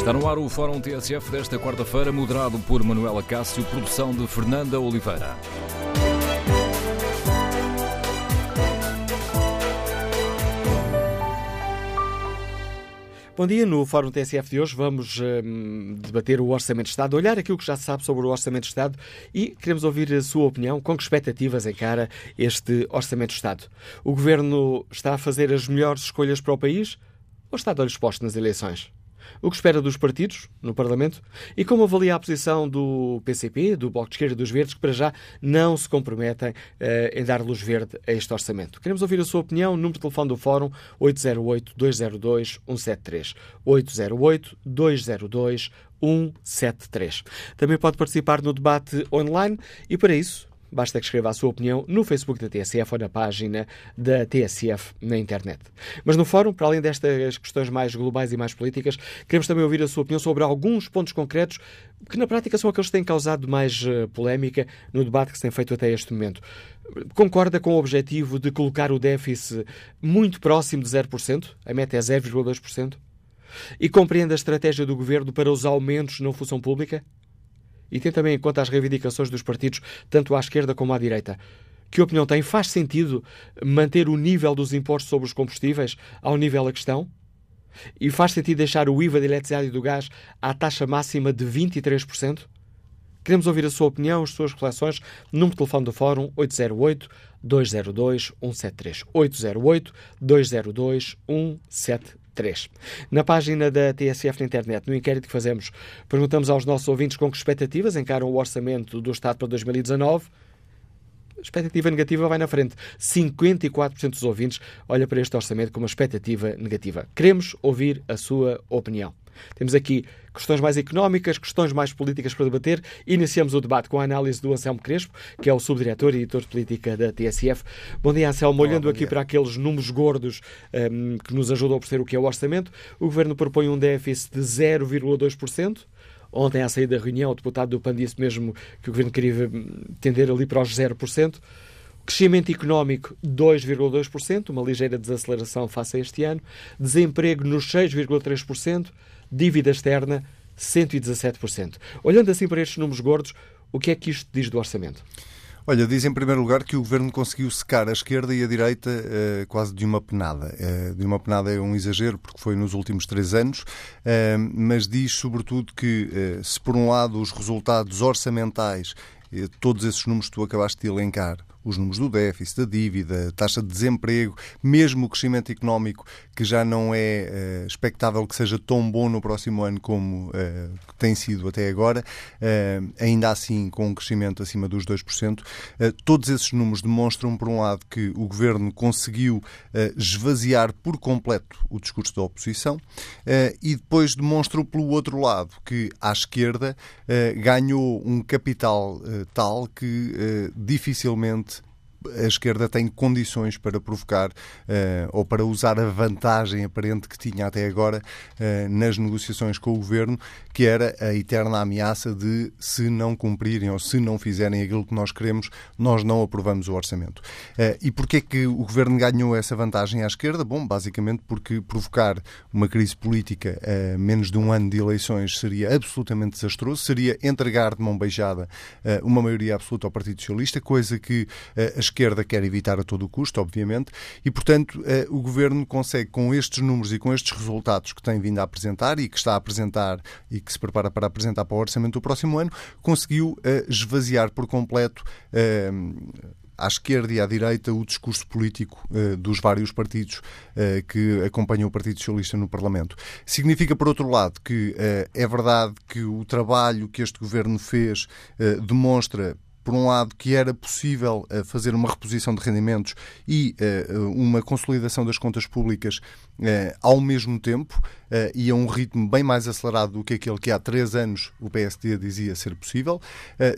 Está no ar o Fórum TSF desta quarta-feira, moderado por Manuela Cássio, produção de Fernanda Oliveira. Bom dia, no Fórum TSF de hoje vamos hum, debater o Orçamento de Estado, olhar aquilo que já se sabe sobre o Orçamento de Estado e queremos ouvir a sua opinião, com que expectativas encara este Orçamento de Estado. O Governo está a fazer as melhores escolhas para o país ou está de olhos postos nas eleições? O que espera dos partidos no Parlamento e como avalia a posição do PCP, do Bloco de Esquerda e dos Verdes, que para já não se comprometem uh, em dar luz verde a este orçamento. Queremos ouvir a sua opinião. Número de telefone do Fórum 808-202-173. 808-202-173. Também pode participar no debate online e para isso Basta que escreva a sua opinião no Facebook da TSF ou na página da TSF na internet. Mas no fórum, para além destas questões mais globais e mais políticas, queremos também ouvir a sua opinião sobre alguns pontos concretos que na prática são aqueles que têm causado mais uh, polémica no debate que se tem feito até este momento. Concorda com o objetivo de colocar o déficit muito próximo de 0%? A meta é 0,2%? E compreende a estratégia do governo para os aumentos na função pública? E tem também em conta as reivindicações dos partidos, tanto à esquerda como à direita. Que opinião tem? Faz sentido manter o nível dos impostos sobre os combustíveis ao nível a questão? E faz sentido deixar o IVA da eletricidade e do gás à taxa máxima de 23%? Queremos ouvir a sua opinião, as suas reflexões. Número de telefone do Fórum 808-202-173. 808-202-173. 3. Na página da TSF na internet, no inquérito que fazemos, perguntamos aos nossos ouvintes com que expectativas encaram o orçamento do Estado para 2019. A expectativa negativa vai na frente. 54% dos ouvintes olha para este orçamento com uma expectativa negativa. Queremos ouvir a sua opinião. Temos aqui questões mais económicas, questões mais políticas para debater. Iniciamos o debate com a análise do Anselmo Crespo, que é o subdiretor e editor de política da TSF. Bom dia, Anselmo. Olhando Olá, aqui dia. para aqueles números gordos um, que nos ajudam a perceber o que é o orçamento, o Governo propõe um déficit de 0,2%. Ontem, à saída da reunião, o deputado do PAN disse mesmo que o Governo queria tender ali para os 0%. Crescimento económico 2,2%, uma ligeira desaceleração face a este ano. Desemprego nos 6,3% dívida externa 117%. Olhando assim para estes números gordos, o que é que isto diz do orçamento? Olha, diz em primeiro lugar que o governo conseguiu secar a esquerda e a direita uh, quase de uma penada. Uh, de uma penada é um exagero, porque foi nos últimos três anos, uh, mas diz sobretudo que, se por um lado os resultados orçamentais, todos esses números que tu acabaste de elencar, os números do déficit, da dívida, taxa de desemprego, mesmo o crescimento económico, que já não é uh, expectável que seja tão bom no próximo ano como uh, tem sido até agora, uh, ainda assim com um crescimento acima dos 2%. todos esses números demonstram, por um lado, que o governo conseguiu esvaziar por completo o discurso da oposição e depois demonstram, pelo outro lado, que à esquerda ganhou um capital tal que dificilmente a esquerda tem condições para provocar uh, ou para usar a vantagem aparente que tinha até agora uh, nas negociações com o governo, que era a eterna ameaça de se não cumprirem ou se não fizerem aquilo que nós queremos, nós não aprovamos o orçamento. Uh, e porquê é que o governo ganhou essa vantagem à esquerda? Bom, basicamente porque provocar uma crise política a menos de um ano de eleições seria absolutamente desastroso, seria entregar de mão beijada uma maioria absoluta ao Partido Socialista, coisa que as esquerda quer evitar a todo custo, obviamente, e, portanto, eh, o governo consegue, com estes números e com estes resultados que tem vindo a apresentar e que está a apresentar e que se prepara para apresentar para o orçamento do próximo ano, conseguiu eh, esvaziar por completo eh, à esquerda e à direita o discurso político dos vários partidos que acompanham o Partido Socialista no Parlamento. Significa, por outro lado, que é verdade que o trabalho que este governo fez demonstra por um lado, que era possível uh, fazer uma reposição de rendimentos e uh, uma consolidação das contas públicas ao mesmo tempo e a um ritmo bem mais acelerado do que aquele que há três anos o PSD dizia ser possível.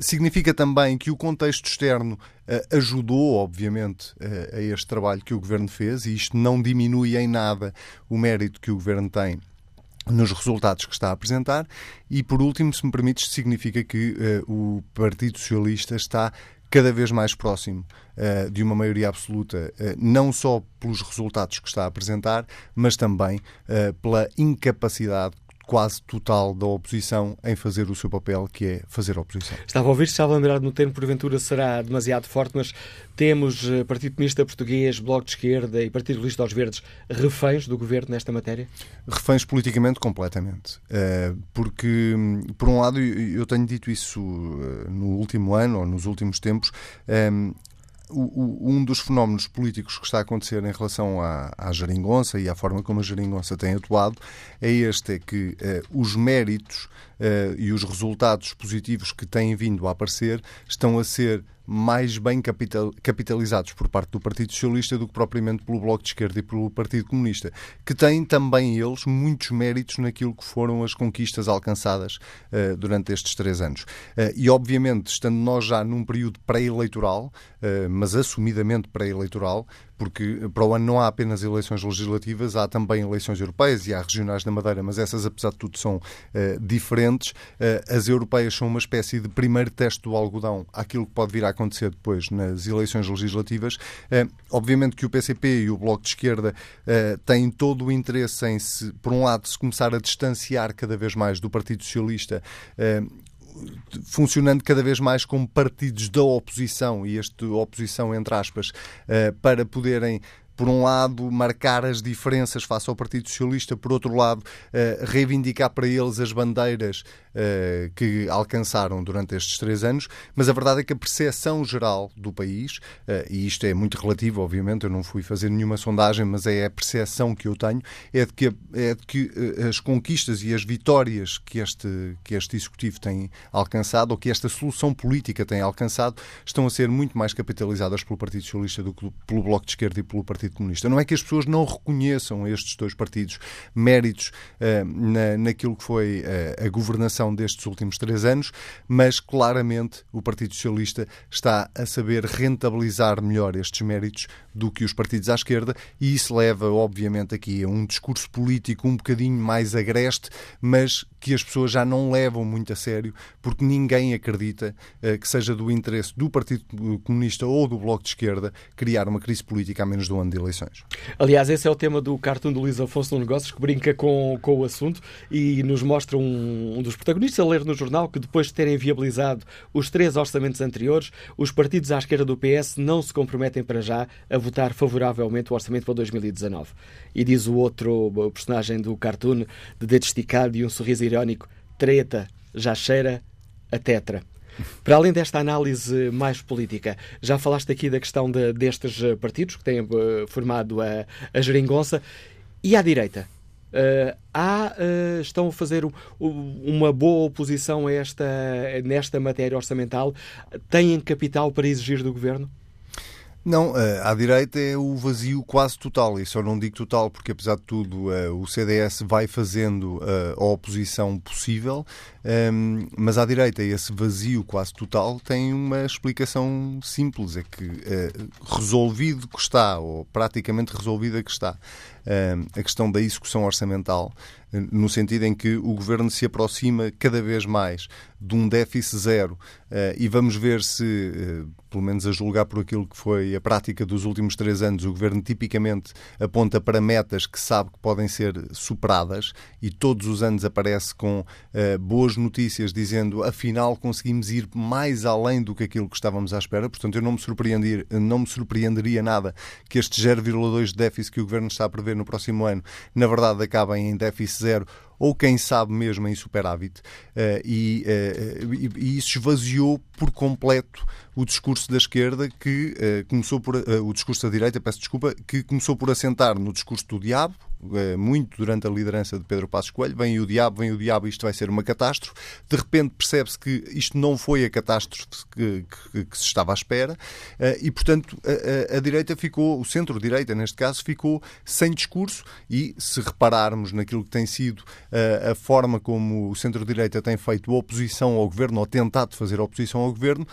significa também que o contexto externo ajudou, obviamente, a este trabalho que o Governo fez e isto não diminui em nada o mérito que o Governo tem nos resultados que está a apresentar. E, por último, se me permites, significa que uh, o Partido Socialista está cada vez mais próximo uh, de uma maioria absoluta, uh, não só pelos resultados que está a apresentar, mas também pela incapacidade quase total da oposição em fazer o seu papel, que é fazer oposição. Estava a ouvir, estava a lembrar no termo, porventura será demasiado forte, mas temos eh, Partido Comunista Português, Bloco de Esquerda e Partido Lista aos Verdes reféns do governo nesta matéria? Reféns politicamente, completamente. Eh, porque, por um lado, eu tenho dito isso eh, no último ano ou nos últimos tempos, hum, um dos fenómenos políticos que está a acontecer em relação à, à geringonça e à forma como a geringonça tem atuado é este, é que eh, os méritos e os resultados positivos que têm vindo a aparecer estão a ser mais bem capital, capitalizados por parte do Partido Socialista do que propriamente pelo Bloco de Esquerda e pelo Partido Comunista, que têm também eles muitos méritos naquilo que foram as conquistas alcançadas uh, durante estes três anos. Uh, e, obviamente, estando nós já num período pré-eleitoral, uh, mas assumidamente pré-eleitoral, porque para o ano não há apenas eleições legislativas, há também eleições europeias e há regionais na Madeira, mas essas, apesar de tudo, são uh, diferentes. Uh, as europeias são uma espécie de primeiro teste do algodão àquilo que pode vir a acontecer depois nas eleições legislativas. Uh, obviamente que o PCP e o Bloco de Esquerda têm todo o interesse em, se, por um lado, se começar a distanciar cada vez mais do Partido Socialista funcionando cada vez mais como partidos da oposição, e este oposição entre aspas, eh, para poderem por um lado, marcar as diferenças face ao Partido Socialista, por outro lado, uh, reivindicar para eles as bandeiras uh, que alcançaram durante estes três anos, mas a verdade é que a percepção geral do país, uh, e isto é muito relativo, obviamente, eu não fui fazer nenhuma sondagem, mas é a percepção que eu tenho, é de que, é de que as conquistas e as vitórias que este, que este Executivo tem alcançado, ou que esta solução política tem alcançado, estão a ser muito mais capitalizadas pelo Partido Socialista do que pelo Bloco de Esquerda e pelo Partido Partido Comunista. Não é que as pessoas não reconheçam estes dois partidos méritos uh, na, naquilo que foi uh, a governação destes últimos três anos, mas claramente o Partido Socialista está a saber rentabilizar melhor estes méritos do que os partidos à esquerda e isso leva, obviamente, aqui a um discurso político um bocadinho mais agreste, mas que as pessoas já não levam muito a sério, porque ninguém acredita uh, que seja do interesse do Partido Comunista ou do Bloco de Esquerda criar uma crise política a menos de um ano de eleições. Aliás, esse é o tema do cartoon do Luís Afonso no Negócios, que brinca com, com o assunto e nos mostra um, um dos protagonistas a ler no jornal que depois de terem viabilizado os três orçamentos anteriores, os partidos à esquerda do PS não se comprometem para já a votar favoravelmente o orçamento para 2019. E diz o outro o personagem do cartoon, de dedo esticado e um sorriso irónico, treta, já cheira a tetra. Para além desta análise mais política, já falaste aqui da questão de, destes eh, partidos que têm uh, formado a, a geringonça. E à direita? Uh, há, uh, estão a fazer uma boa oposição esta, nesta matéria orçamental? Têm capital para exigir do governo? Não, eh, à direita é o vazio quase total, e só não digo total porque, apesar de tudo, eh, o CDS vai fazendo eh, a oposição possível, ehm, mas à direita esse vazio quase total tem uma explicação simples: é que resolvido que está, ou praticamente resolvida que está, a questão da execução orçamental, no sentido em que o governo se aproxima cada vez mais de um déficit zero eh, e vamos ver se, eh, pelo menos a julgar por aquilo que foi a prática dos últimos três anos, o governo tipicamente aponta para metas que sabe que podem ser superadas e todos os anos aparece com eh, boas notícias dizendo afinal conseguimos ir mais além do que aquilo que estávamos à espera. Portanto, eu não me, surpreenderia, não me surpreenderia nada que este 0,2 de déficit que o governo está a prever no próximo ano, na verdade, acabem em déficit zero ou quem sabe mesmo em superávit, uh, e, uh, e, e, isso esvaziou por completo o discurso da esquerda que uh, começou por o discurso da direita, peço desculpa, que começou por assentar no discurso do diabo, eh, muito durante a liderança de Pedro Passos Coelho. Vem o diabo, vem o diabo, isto vai ser uma catástrofe. De repente percebe-se que isto não foi a catástrofe que, que, que se estava à espera e, portanto, a, a, a direita ficou, o centro-direita neste caso, ficou sem discurso e, se repararmos naquilo que tem sido a, a forma como o centro-direita tem feito oposição ao governo ou tentado fazer oposição ao governo,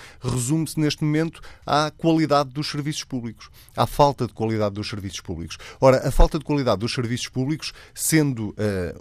resume-se neste momento à qualidade dos serviços públicos, à falta de qualidade dos serviços públicos. Ora, a falta de qualidade dos serviços serviços públicos, sendo uh,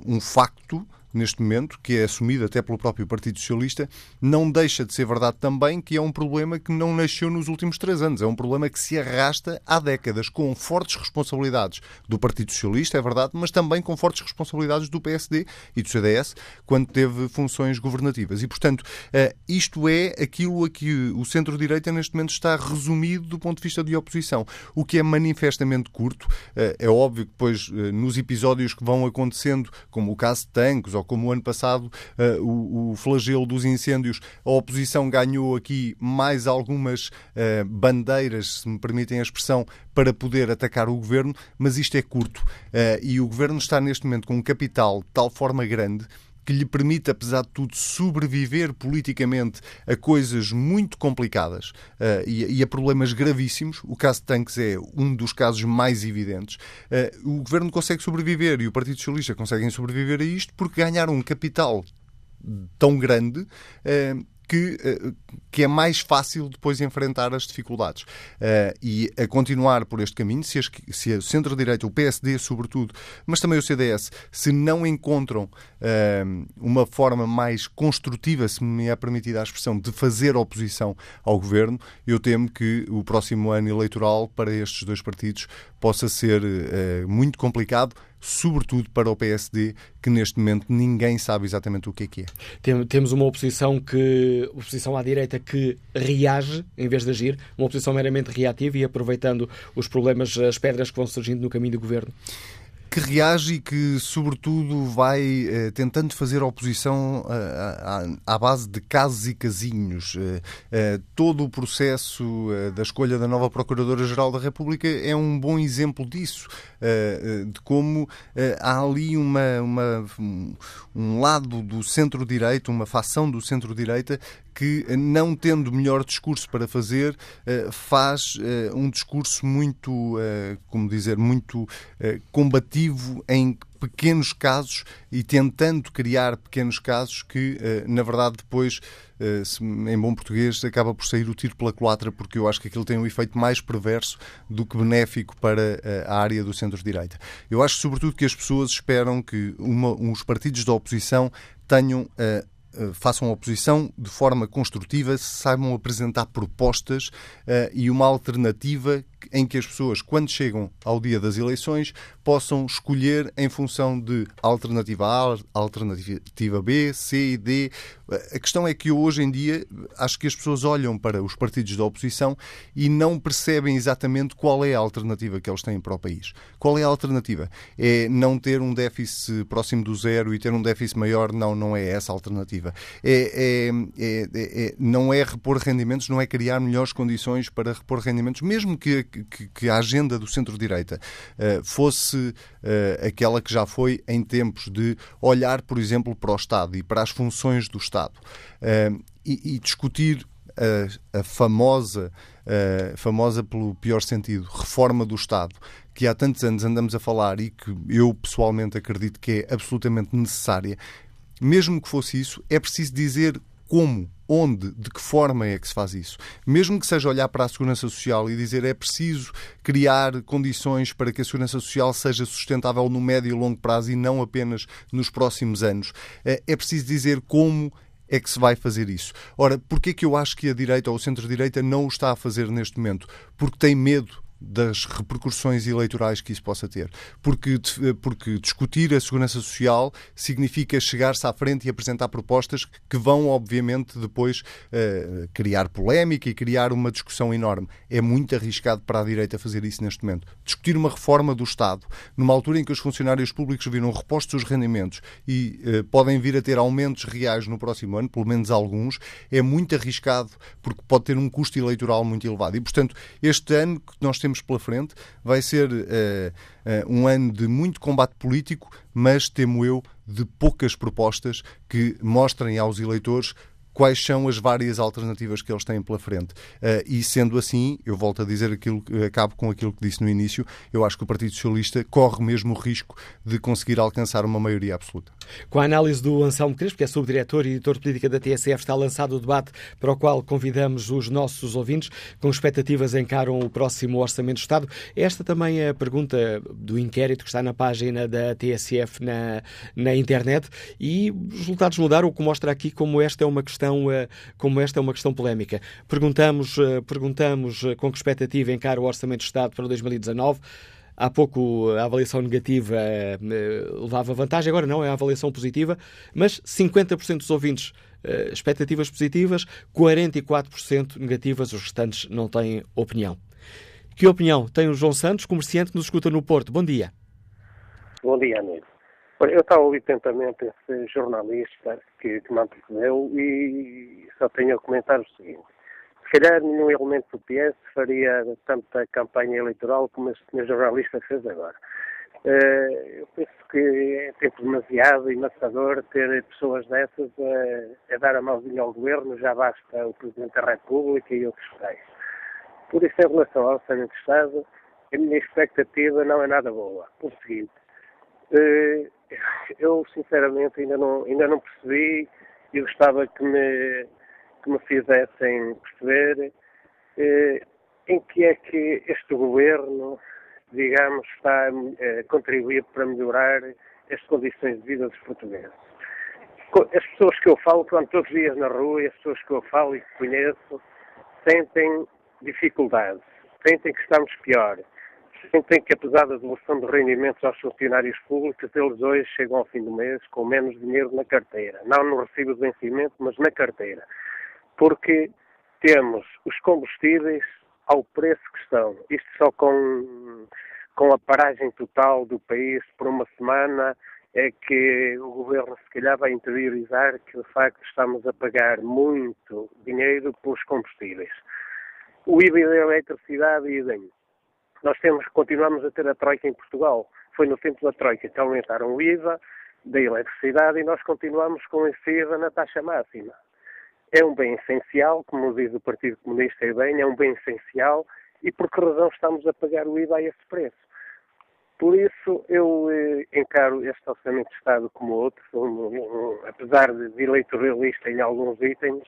um facto neste momento, que é assumido até pelo próprio Partido Socialista, não deixa de ser verdade também que é um problema que não nasceu nos últimos três anos. É um problema que se arrasta há décadas, com fortes responsabilidades do Partido Socialista, é verdade, mas também com fortes responsabilidades do PSD e do CDS, quando teve funções governativas. E, portanto, eh, isto é aquilo a que o centro-direita neste momento está resumido do ponto de vista de oposição, o que é manifestamente curto. Eh, é óbvio que depois, eh, nos episódios que vão acontecendo, como o caso de Tancos ou como o ano passado o flagelo dos incêndios, a oposição ganhou aqui mais algumas bandeiras, se me permitem a expressão, para poder atacar o governo, mas isto é curto. E o governo está neste momento com um capital de tal forma grande que lhe permite, apesar de tudo, sobreviver politicamente a coisas muito complicadas uh, e, e, a problemas gravíssimos. O caso de Tanques é um dos casos mais evidentes. Uh, o governo consegue sobreviver e o Partido Socialista conseguem sobreviver a isto porque ganharam um capital tão grande uh, que, eh, que é mais fácil depois enfrentar as dificuldades. Uh, e a continuar por este caminho, se, as, se a centro-direita, o PSD sobretudo, mas também o CDS, se não encontram uh, uma forma mais construtiva, se me é permitida a expressão, de fazer oposição ao governo, eu temo que o próximo ano eleitoral para estes dois partidos possa ser muito complicado, sobretudo para o PSD, que neste momento ninguém sabe exatamente o que é que é. Temos uma oposição que oposição à direita que reage em vez de agir, uma oposição meramente reativa e aproveitando os problemas, as pedras que vão surgindo no caminho do governo que reage e que, sobretudo, vai eh, tentando fazer oposição eh, à, base de casos e casinhos. Eh, eh todo o processo da escolha da nova Procuradora-Geral da República é um bom exemplo disso, de como há ali uma, uma, um lado do centro-direita, uma facção do centro-direita que, não tendo melhor discurso para fazer, eh, faz eh, um discurso muito, eh, como dizer, muito combativo em pequenos casos e tentando criar pequenos casos que, na verdade, depois, em bom português, acaba por sair o tiro pela culatra, porque eu acho que aquilo tem um efeito mais perverso do que benéfico para a área do centro-direita. Eu acho, sobretudo, que as pessoas esperam que uma, uns partidos da oposição tenham façam oposição de forma construtiva, saibam apresentar propostas uh, e uma alternativa em que as pessoas, quando chegam ao dia das eleições, possam escolher em função de alternativa A, alternativa B, C e D. A questão é que hoje em dia acho que as pessoas olham para os partidos da oposição e não percebem exatamente qual é a alternativa que eles têm para o país. Qual é a alternativa? É não ter um déficit próximo do zero e ter um déficit maior? Não, não é essa a alternativa. É, é, é, é não é repor rendimentos, não é criar melhores condições para repor rendimentos, mesmo que que, que a agenda do centro-direita uh, fosse uh, aquela que já foi em tempos de olhar, por exemplo, para o Estado e para as funções do Estado uh, e, e, discutir a, a famosa, famosa pelo pior sentido, reforma do Estado, que há tantos anos andamos a falar e que eu pessoalmente acredito que é absolutamente necessária, mesmo que fosse isso, é preciso dizer como onde, de que forma é que se faz isso. Mesmo que seja olhar para a segurança social e dizer é preciso criar condições para que a segurança social seja sustentável no médio e longo prazo e não apenas nos próximos anos, eh, é preciso dizer como é que se vai fazer isso. Ora, porquê que eu acho que a direita ou o centro-direita não o está a fazer neste momento? Porque tem medo das repercussões eleitorais que isso possa ter. Porque, porque discutir a segurança social significa chegar-se à frente e apresentar propostas que vão, obviamente, depois uh, criar polémica e criar uma discussão enorme. É muito arriscado para a direita fazer isso neste momento. Discutir uma reforma do Estado, numa altura em que os funcionários públicos viram repostos os rendimentos e uh, podem vir a ter aumentos reais no próximo ano, pelo menos alguns, é muito arriscado porque pode ter um custo eleitoral muito elevado. E, portanto, este ano que nós temos temos pela frente. Vai ser uh, uh, um ano de muito combate político, mas temo eu de poucas propostas que mostrem aos eleitores quais são as várias alternativas que eles têm pela frente. Uh, e sendo assim, eu volto a dizer aquilo, acabo com aquilo que disse no início, eu acho que o Partido Socialista corre mesmo o risco de conseguir alcançar uma maioria absoluta. Com a análise do Anselmo Crespo, que é subdiretor e editor de política da TSF, está lançado o debate para o qual convidamos os nossos ouvintes, com expectativas encaram o próximo Orçamento do Estado. Esta também é a pergunta do inquérito que está na página da TSF na, na internet e os resultados mudaram, o que mostra aqui como esta é uma questão, eh, como esta é uma questão polémica. Perguntamos, eh, perguntamos eh, com que expectativa encara o Orçamento do Estado para 2019. Há pouco a avaliação negativa levava vantagem, agora não, é a avaliação positiva, mas 50% dos ouvintes expectativas positivas, 44% negativas, os restantes não têm opinião. Que opinião tem o João Santos, comerciante que nos escuta no Porto? Bom dia. Bom dia, amigo. Eu estava a ouvir atentamente esse jornalista que, que me antecedeu e só tenho a comentar o seguinte. Se calhar nenhum elemento do PS faria tanta campanha eleitoral como senhor jornalista fez agora. Uh, eu penso que é tempo demasiado maçador ter pessoas dessas a, a, dar a mãozinha ao governo, já basta o Presidente da República e outros tais. Por isso, em relação ao Orçamento de Estado, a minha expectativa não é nada boa. Por seguinte, uh, eu sinceramente ainda não, ainda não percebi e gostava que me que me fizessem perceber eh, em que é que este governo, digamos, está eh, a contribuir para melhorar as condições de vida dos portugueses. As pessoas que eu falo, quando todos os dias na rua, as pessoas que eu falo e que conheço, sentem dificuldades, sentem que estamos pior, sentem que apesar da devolução de rendimentos aos funcionários públicos, eles hoje chegam ao fim do mês com menos dinheiro na carteira. Não no recibo de vencimento, mas na carteira porque temos os combustíveis ao preço que estão. Isto só com, com a paragem total do país por uma semana é que o governo se calhar vai interiorizar que de facto estamos a pagar muito dinheiro pelos combustíveis. O IVA da eletricidade e idem. Nós temos, continuamos a ter a Troika em Portugal. Foi no tempo da Troika que aumentaram o IVA da eletricidade e nós continuamos com esse IVA na taxa máxima é um bem essencial, como diz o Partido Comunista e bem, é um bem essencial e por que razão estamos a pagar o IVA a esse preço? Por isso, eu eh, encaro este Orçamento de Estado como outro, um, um, apesar de eleitoralista em alguns itens,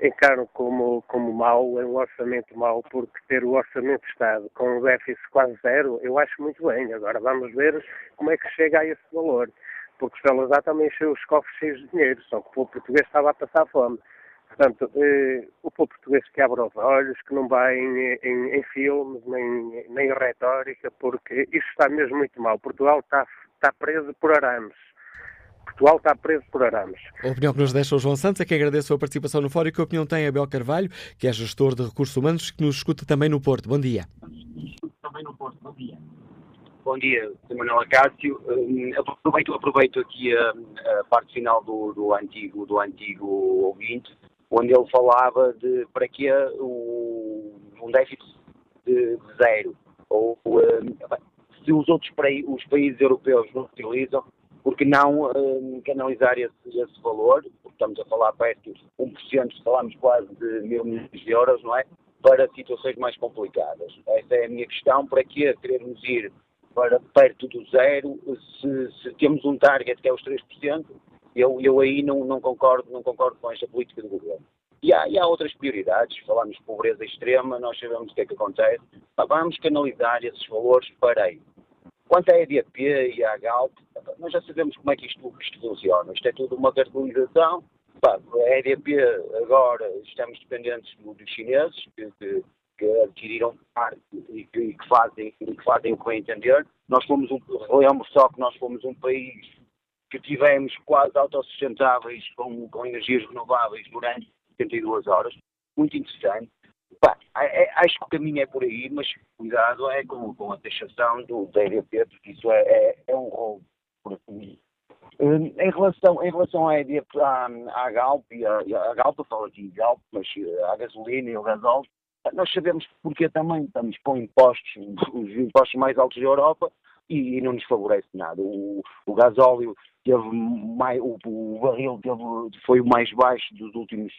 encaro como, como mau, é um orçamento mau, porque ter o Orçamento de Estado com um déficit quase zero, eu acho muito bem. Agora vamos ver como é que chega a esse valor, porque Salazar também encheu os cofres cheios de dinheiro, só que o povo português estava a passar fome. Portanto, eh, o povo português que abre os olhos, que não vai em, em, em, filmes, nem, nem em retórica, porque isso está mesmo muito mal. Portugal está, está preso por arames. Portugal está preso por arames. A opinião que nos deixa o João Santos é que agradeço a participação no fórum e que a opinião tem Abel Carvalho, que é gestor de recursos humanos, que nos escuta também no Porto. Bom dia. Também no Porto. Bom dia. Bom dia. Manuel Acácio. Um, aproveito, aproveito aqui a, a, parte final do, do, antigo, do antigo ouvinte onde ele falava de para que o, um déficit de, zero. Ou um, se os outros os países europeus não utilizam, porque não um, canalizar esse, esse valor, porque estamos a falar perto de 1%, falamos quase de mil milhões de euros, não é? Para situações mais complicadas. Essa é a minha questão, para que queremos ir para perto do zero, se, se temos um target que é os 3%, eu, eu aí não, não, concordo, não concordo com esta política do governo. E há, e há outras prioridades, falamos de pobreza extrema, nós sabemos o que é que acontece, vamos canalizar esses valores para aí. Quanto à EDP e à Galp, nós já sabemos como é que isto, isto funciona. Isto é tudo uma cartelização. A EDP agora estamos dependentes dos chineses, que, que, que adquiriram parte e que, fazem, que fazem o que entender. Nós fomos um, lembro só que nós fomos um país que tivemos quase autossustentáveis com, com energias renováveis durante 72 horas. Muito interessante. Pá, é, é, acho que o caminho é por aí, mas cuidado é com, com a taxação do, da EDP, porque isso é, é, é um roubo por mim. Hum, em relação, em relação à, EDP, à, à Galp, e a, a Galp, eu falo aqui Galp, mas a gasolina e o gasóleo, nós sabemos porque também estamos com impostos, os impostos mais altos da Europa, e, e não nos favorece nada. O, o gasóleo teve mais, o, o barril teve, foi o mais baixo dos últimos,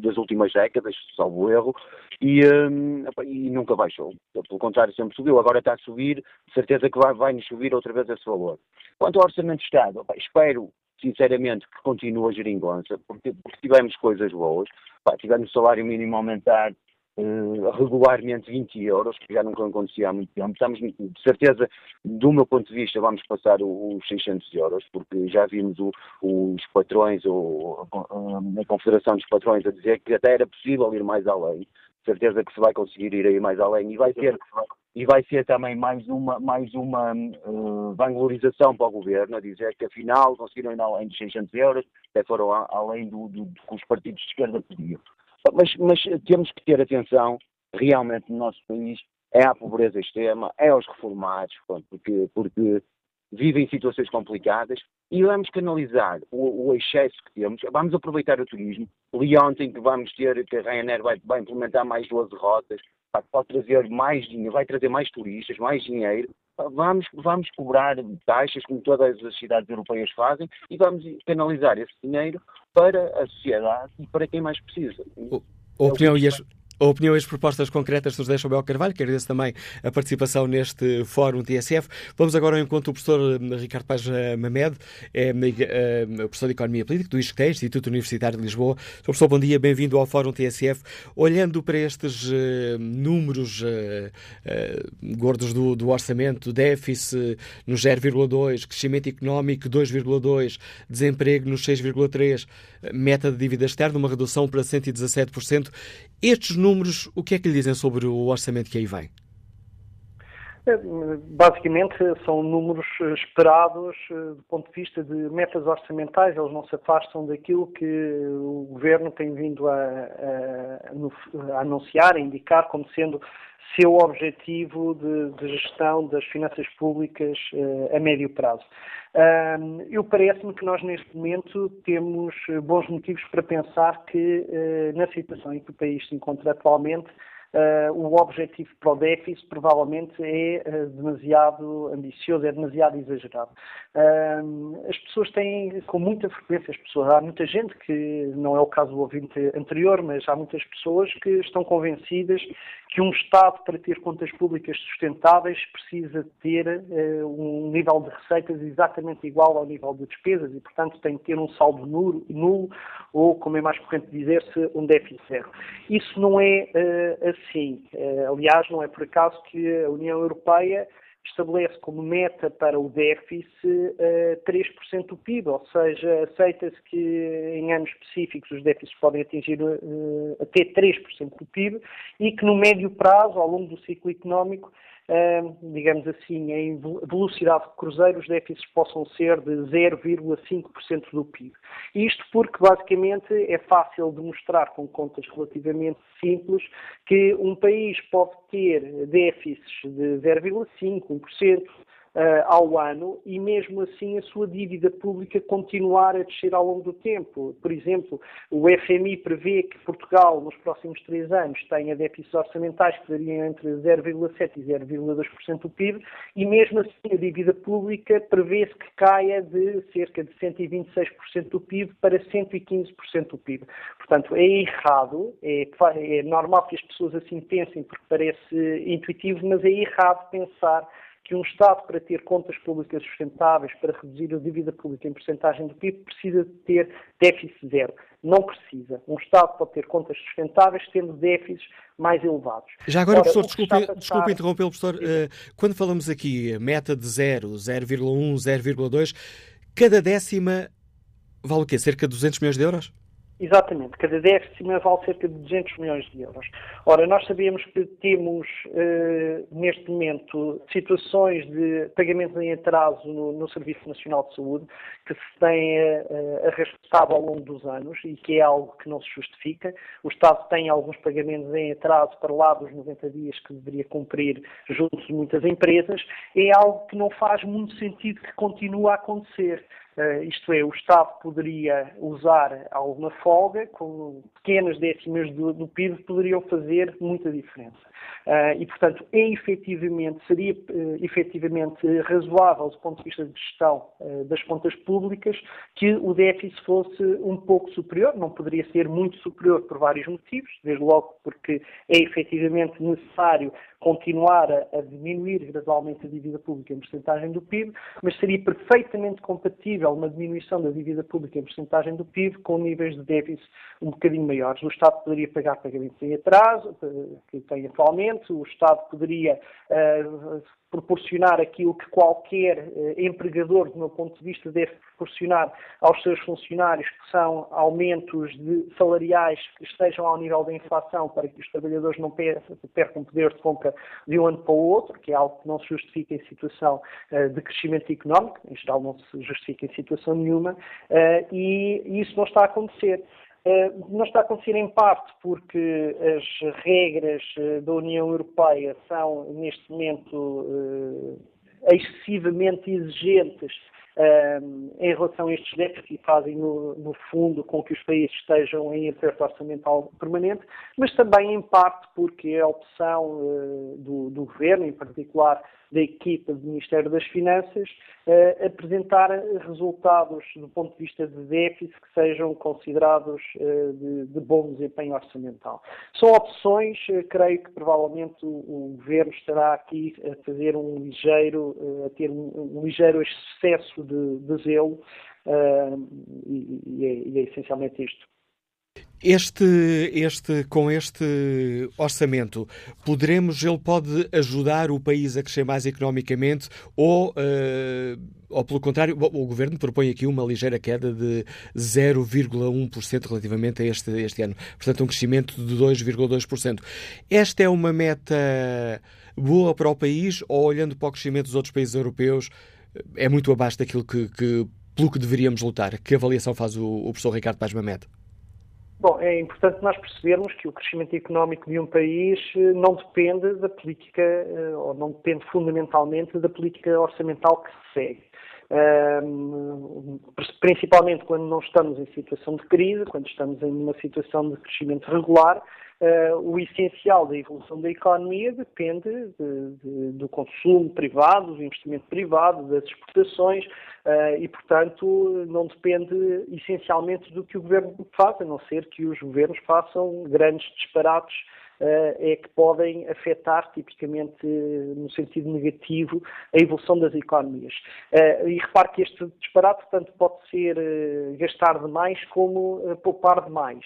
das últimas décadas, salvo erro, e, um, e nunca baixou. Pelo contrário, sempre subiu. Agora está a subir, certeza que vai, vai subir outra vez esse valor. Quanto ao Orçamento de Estado, espero sinceramente que continue a geringonça, porque, porque tivemos coisas boas, tivemos o salário mínimo aumentar uh, regularmente 20 euros, que já nunca acontecia há muito tempo. Estamos, de certeza, do meu ponto de vista, vamos passar os 600 euros, porque já vimos o, os patrões, ou a Confederação dos Patrões, a dizer que até era possível ir mais além. De certeza que se vai conseguir ir aí mais além e vai ser e vai ser também mais uma, mais uma uh, vanglorização para o governo, a dizer que afinal conseguiram ir além de 600 euros, até foram a, além do, do, do, que os partidos de esquerda pediam. Mas, mas temos que ter atenção, realmente, no nosso país, é à pobreza extrema, é aos reformados, porque, porque vivem situações complicadas e vamos canalizar o, o, excesso que temos, vamos aproveitar o turismo. Li ontem que vamos ter, que a Ryanair vai, vai implementar mais 12 rotas, pode trazer mais dinheiro, vai trazer mais turistas, mais dinheiro. Vamos, vamos cobrar taxas, como todas as cidades europeias fazem, e vamos canalizar esse dinheiro para a sociedade e para quem mais precisa. O, a opinião e as, as propostas concretas do José Chabel Carvalho, que agradeço também a participação neste Fórum TSF. Vamos agora ao encontro do professor eh, Ricardo Paz eh, Mamed, é, é, professor de Economia Política do ISCTE, Instituto Universitário de Lisboa. Sr. Professor, bom dia, bem-vindo ao Fórum TSF. Olhando para estes uh, números uh, uh, gordos do, do, orçamento, déficit no 0,2, crescimento económico 2,2, desemprego nos 6,3, meta de dívida externa, uma redução para 117%, estes números, o que é que lhe dizem sobre o orçamento que aí vem? Basicamente são números esperados eh, do ponto de vista de metas orçamentais, eles não se afastam daquilo que o Governo tem vindo a, a, a anunciar, a indicar como sendo seu objetivo de, de gestão das finanças públicas uh, a médio prazo. Eu parece-me que nós neste momento temos bons motivos para pensar que na situação em que o país se encontra atualmente Uh, o objetivo para o déficit provavelmente é uh, demasiado ambicioso, é demasiado exagerado. Uh, as pessoas têm, com muita frequência, as pessoas, há muita gente que, não é o caso do ouvinte anterior, mas há muitas pessoas que estão convencidas que um Estado, para ter contas públicas sustentáveis, precisa ter um nível de receitas exatamente igual ao nível de despesas e, portanto, tem que ter um saldo nulo, nulo ou, como é mais corrente dizer-se, um déficit zero. Isso não é assim sim. Eh, aliás, não é por acaso que a União Europeia estabelece como meta para o déficit 3% eh, do PIB, ou seja, aceita-se que em anos específicos os déficits podem atingir eh, até 3% do PIB e que no médio prazo, ao longo do ciclo económico, digamos assim, em velocidade de cruzeiro, os déficits possam ser de 0,5% do PIB. Isto porque, basicamente, é fácil demonstrar com contas relativamente simples que um país pode ter déficits de 0,5%, 1%, uh, ao ano e mesmo assim a sua dívida pública continuar a descer ao longo do tempo. Por exemplo, o FMI prevê que Portugal nos próximos três anos tenha déficits orçamentais que variam entre 0,7% e 0,2% do PIB e mesmo assim a dívida pública prevê-se que caia de cerca de 126% do PIB para 115% do PIB. Portanto, é errado, é, é normal que as pessoas assim pensem porque parece intuitivo, mas é errado pensar que um Estado, para ter contas públicas sustentáveis, para reduzir a dívida pública em porcentagem do PIB, precisa de ter déficit zero. Não precisa. Um Estado pode ter contas sustentáveis tendo déficits mais elevados. Já agora, Ora, professor, desculpe, desculpe interromper, professor. Uh, quando falamos aqui meta de 0, 0,1, 0,2, cada décima vale o quê? Cerca de 200 milhões de euros? Exatamente, cada décima vale cerca de 200 milhões de euros. Ora, nós sabemos que temos, eh, neste momento, situações de pagamentos em atraso no, no, Serviço Nacional de Saúde que se têm eh, arrastado ao longo dos anos e que é algo que não se justifica. O Estado tem alguns pagamentos em atraso para lá dos 90 dias que deveria cumprir junto de muitas empresas. É algo que não faz muito sentido que continue a acontecer. Uh, isto é, o Estado poderia usar alguma folga, com pequenas décimas do, do PIB poderiam fazer muita diferença. Uh, e, portanto, é efetivamente, seria uh, efetivamente razoável do ponto de vista de gestão uh, das contas públicas que o déficit fosse um pouco superior, não poderia ser muito superior por vários motivos, desde logo porque é efetivamente necessário continuar a, a diminuir gradualmente a dívida pública em porcentagem do PIB, mas seria perfeitamente compatível uma diminuição da dívida pública em porcentagem do PIB com níveis de déficit um bocadinho maiores. O Estado poderia pagar pagamentos em atraso, que tem atualmente, o Estado poderia uh, proporcionar aquilo que qualquer eh, empregador, do meu ponto de vista, deve proporcionar aos seus funcionários, que são aumentos de salariais que estejam ao nível da inflação, para que os trabalhadores não percam poder de compra de um ano para o outro, que é algo que não se justifica em situação uh, de crescimento económico, em geral não se justifica em situação nenhuma, uh, e isso não está a acontecer. Eh, não está a acontecer em parte porque as regras eh, da União Europeia são, neste momento, eh, excessivamente exigentes em relação a estes déficits e fazem, no, fundo, com que os países estejam em aperto orçamental permanente, mas também em parte porque é a opção do, do governo, em particular da equipa do Ministério das Finanças uh, apresentar resultados do ponto de vista de déficit que sejam considerados uh, de, de, bom desempenho orçamental. São opções, uh, creio que provavelmente o, o, Governo estará aqui a fazer um ligeiro, a ter um, um ligeiro excesso de, de zelo e, e, é, e é essencialmente isto. Este, este, com este orçamento, poderemos, ele pode ajudar o país a crescer mais economicamente ou, uh, ou pelo contrário, o Governo propõe aqui uma ligeira queda de 0,1% relativamente a este, este ano. Portanto, um crescimento de 2,2%. Esta é uma meta boa para o país ou, olhando para o crescimento dos outros países europeus, é muito abaixo daquilo que, que pelo que deveríamos lutar? Que avaliação faz o, o professor Ricardo Paz Mamed? Bom, é importante nós percebermos que o crescimento económico de um país eh, não depende da política, eh, ou não depende fundamentalmente da política orçamental que se segue. Principalmente quando não estamos em situação de crise, quando estamos em uma situação de crescimento regular, uh, o essencial da evolução da economia depende de, de, do consumo privado, do investimento privado, das exportações e, portanto, não depende essencialmente do que o governo faz, a não ser que os governos façam grandes disparates eh, é que podem afetar, tipicamente no sentido negativo, a evolução das economias. Eh, e repare que este disparate, tanto pode ser eh, gastar demais como poupar demais.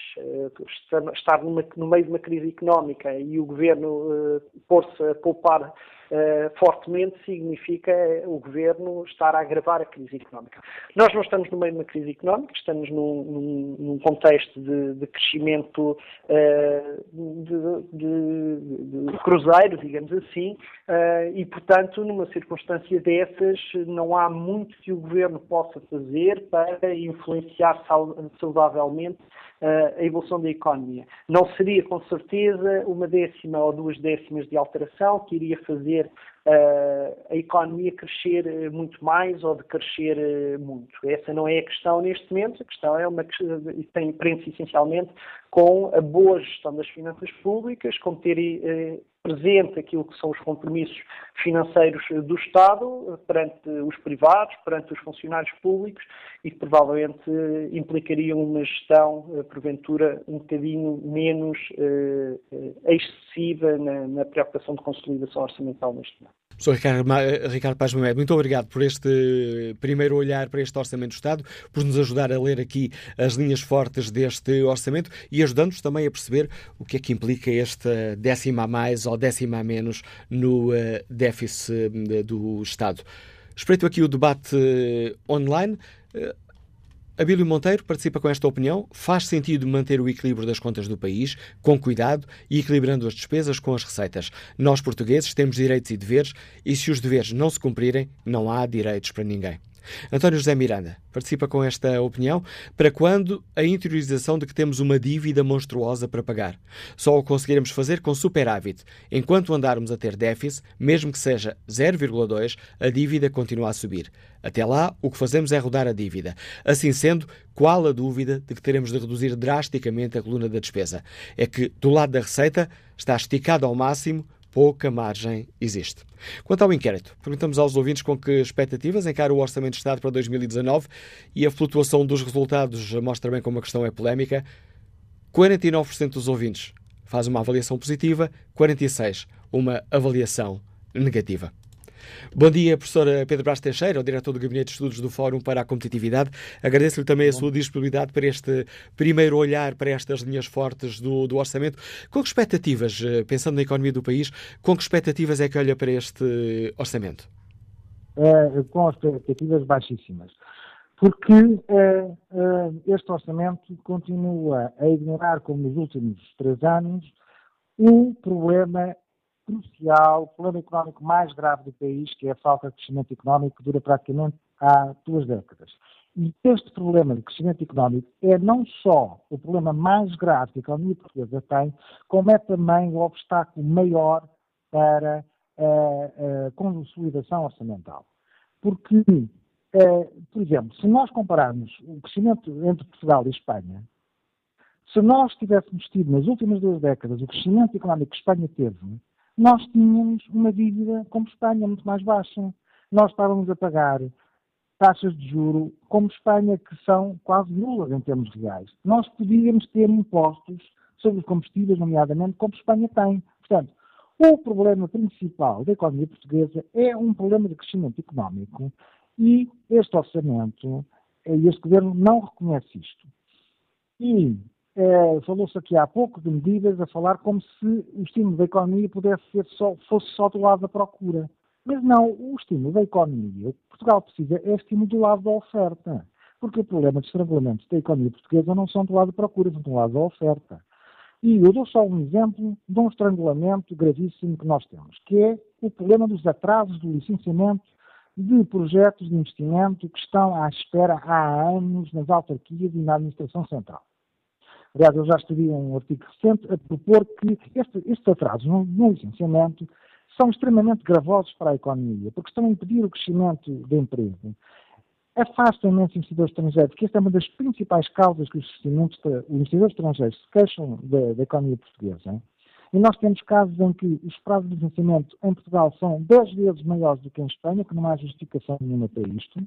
Estar numa, no meio de uma crise económica e o governo pôr-se a poupar uh, fortemente significa o governo estar a agravar a crise económica. Nós não estamos no meio de uma crise económica, estamos num, num, num contexto de, de crescimento uh, de, de, de, cruzeiro, digamos assim, uh, e, portanto, numa circunstância dessas, não há muito que o governo possa fazer para influenciar saudavelmente a evolução da economia. Não seria, com certeza, uma décima ou duas décimas de alteração que iria fazer uh, a economia crescer eh, muito mais ou decrescer uh, muito. Essa não é a questão neste momento, a questão é uma e tem prende-se essencialmente com a boa gestão das finanças públicas, com ter uh, presente aquilo que são os compromissos financeiros do Estado perante os privados, perante os funcionários públicos e que provavelmente implicariam uma gestão, porventura, um bocadinho menos eh, excessiva na, na preocupação de consolidação orçamental neste momento. Sr. Ricardo, Ricardo Paz Mamed, muito obrigado por este primeiro olhar para este Orçamento do Estado, por nos ajudar a ler aqui as linhas fortes deste Orçamento e ajudando-nos também a perceber o que é que implica esta décima a mais ou décima a menos no uh, déficit uh, do Estado. Espreito aqui o debate uh, online. Abílio Monteiro participa com esta opinião. Faz sentido manter o equilíbrio das contas do país, com cuidado e equilibrando as despesas com as receitas. Nós, portugueses, temos direitos e deveres, e se os deveres não se cumprirem, não há direitos para ninguém. António José Miranda participa com esta opinião. Para quando a interiorização de que temos uma dívida monstruosa para pagar? Só o conseguiremos fazer com superávit. Enquanto andarmos a ter déficit, mesmo que seja 0,2, a dívida continua a subir. Até lá, o que fazemos é rodar a dívida. Assim sendo, qual a dúvida de que teremos de reduzir drasticamente a coluna da despesa? É que, do lado da receita, está esticado ao máximo pouca margem existe. Quanto ao inquérito, perguntamos aos ouvintes com que expectativas encara o Orçamento de Estado para 2019 e a flutuação dos resultados mostra bem como a questão é polémica. 49% dos ouvintes faz uma avaliação positiva, 46% uma avaliação negativa. Bom dia, professora Pedro Brás Teixeira, o diretor do Gabinete de Estudos do Fórum para a Competitividade. Agradeço-lhe também a sua disponibilidade para este primeiro olhar para estas linhas fortes do, do orçamento. Com que expectativas, eh, pensando na economia do país, com que expectativas é que olha para este orçamento? É, com expectativas baixíssimas. Porque é, é, este orçamento continua a ignorar, como nos últimos três anos, o problema crucial, o problema económico mais grave do país, que é a falta de crescimento económico, que dura praticamente há duas décadas. E este problema de crescimento económico é não só o problema mais grave que a economia portuguesa tem, como é também o obstáculo maior para a, a consolidação orçamental. Porque, eh, por exemplo, se nós compararmos o crescimento entre Portugal e Espanha, se nós tivéssemos tido nas últimas duas décadas o crescimento económico que Espanha teve, nós tínhamos uma dívida como Espanha muito mais baixa. Nós estávamos a pagar taxas de juro como Espanha que são quase nulas em termos reais. Nós podíamos ter impostos sobre os combustíveis, nomeadamente, como Espanha tem. Portanto, o problema principal da economia portuguesa é um problema de crescimento económico e este orçamento, este governo não reconhece isto. E é, falou-se aqui há pouco de medidas a falar como se o estímulo da economia pudesse ser só, fosse só do lado da procura. Mas não, o estímulo da economia, o que Portugal precisa é estímulo do lado da oferta. Porque o problema de estrangulamento da economia portuguesa não são do lado da procura, são do lado da oferta. E eu dou só um exemplo de um estrangulamento gravíssimo que nós temos, que é o problema dos atrasos do licenciamento de projetos de investimento que estão à espera há anos nas autarquias e na administração central. Aliás, eu já escrevi um artigo recente a propor que este, estes atrasos no, no licenciamento são extremamente gravosos para a economia, porque estão a impedir o crescimento do emprego. Afastam imensos investidores estrangeiros, porque esta é uma das principais causas que os investidores estrangeiros se queixam da, da economia portuguesa. E nós temos casos em que os prazos de licenciamento em Portugal são 10 vezes maiores do que em Espanha, que não há justificação nenhuma para isto.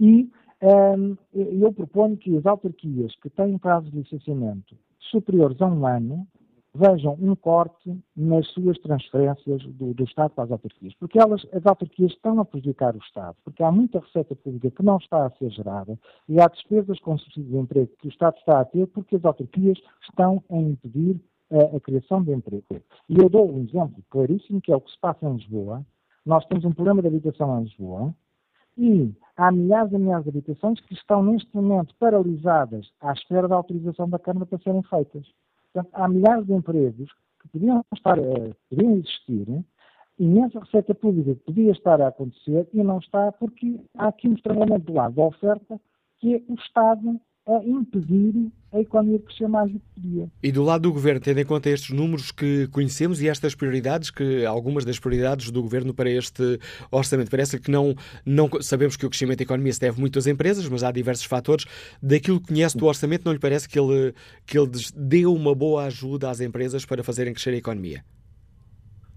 E eu proponho que as autarquias que têm prazo de licenciamento superiores a um ano vejam um corte nas suas transferências do, do, Estado para as autarquias, porque elas, as autarquias estão a prejudicar o Estado, porque há muita receita pública que não está a ser gerada e há despesas com subsídio de emprego que o Estado está a ter porque as autarquias estão a impedir a, a criação de emprego. E eu dou um exemplo claríssimo, que é o que se passa em Lisboa. Nós temos um problema de habitação em Lisboa, e e milhares de habitações que estão neste momento paralisadas à espera da autorização da Câmara para serem feitas. Portanto, há milhares de empregos que podiam, estar, eh, podiam existir, imensa receita pública que podia estar a acontecer e não está porque há aqui um estranhamento do lado da oferta que é o Estado a impedir a economia de crescer mais do que podia. E do lado do Governo, tendo em conta estes números que conhecemos e estas prioridades, que algumas das prioridades do Governo para este orçamento, parece que não, não sabemos que o crescimento da economia se deve muito às empresas, mas há diversos fatores. Daquilo que conhece do orçamento, não lhe parece que ele, que ele deu uma boa ajuda às empresas para fazerem crescer a economia?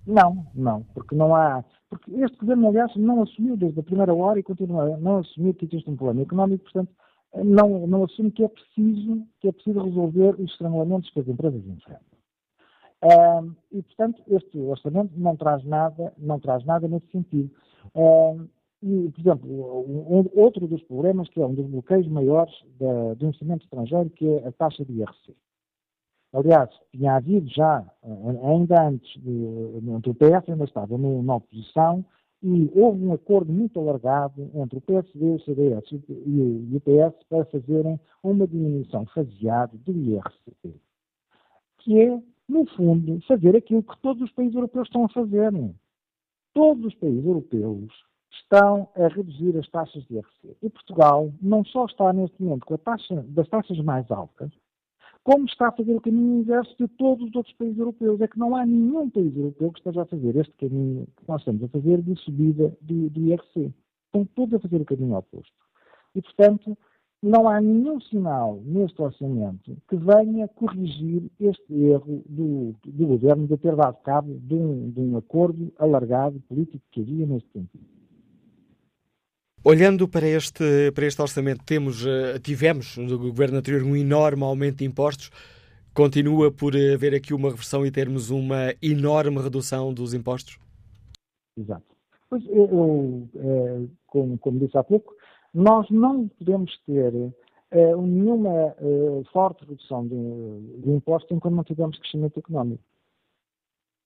Não, não, porque não há. Porque este governo, aliás, não assumiu desde a primeira hora e continua a não assumir que existe um problema económico, portanto, não, não assume que é preciso que é preciso resolver os estrangulamentos que as empresas enfrentam. E, portanto, este orçamento não traz nada, não traz nada nesse sentido. E, por exemplo, um, outro dos problemas, que é um dos bloqueios maiores da, do investimento estrangeiro, que é a taxa de IRC. Aliás, tinha havido já, ainda antes, entre o PS ainda estava na oposição, e houve um acordo muito alargado entre o PSD, o CDS e o PS para fazerem uma diminuição faseada do IRCP, que é, no fundo, fazer aquilo que todos os países europeus estão a fazer. Todos os países europeus estão a reduzir as taxas de IRC. E Portugal não só está neste momento com a taxa das taxas mais altas, como está a fazer o caminho inverso de todos os outros países europeus. É que não há nenhum país europeu que esteja a fazer este caminho que nós estamos a fazer de subida do, do IRC. Estão todos a fazer o caminho oposto. E, portanto, não há nenhum sinal neste orçamento que venha corrigir este erro do, do governo de ter dado cabo de um, de um acordo alargado político que havia neste sentido. Olhando para este, para este orçamento, temos, eh, tivemos no governo anterior um enorme aumento de impostos. Continua por haver aqui uma reversão e termos uma enorme redução dos impostos? Exato. Pois eu, eu eh, como, como, disse há pouco, nós não podemos ter eh, nenhuma forte redução de, de impostos enquanto não tivermos crescimento económico.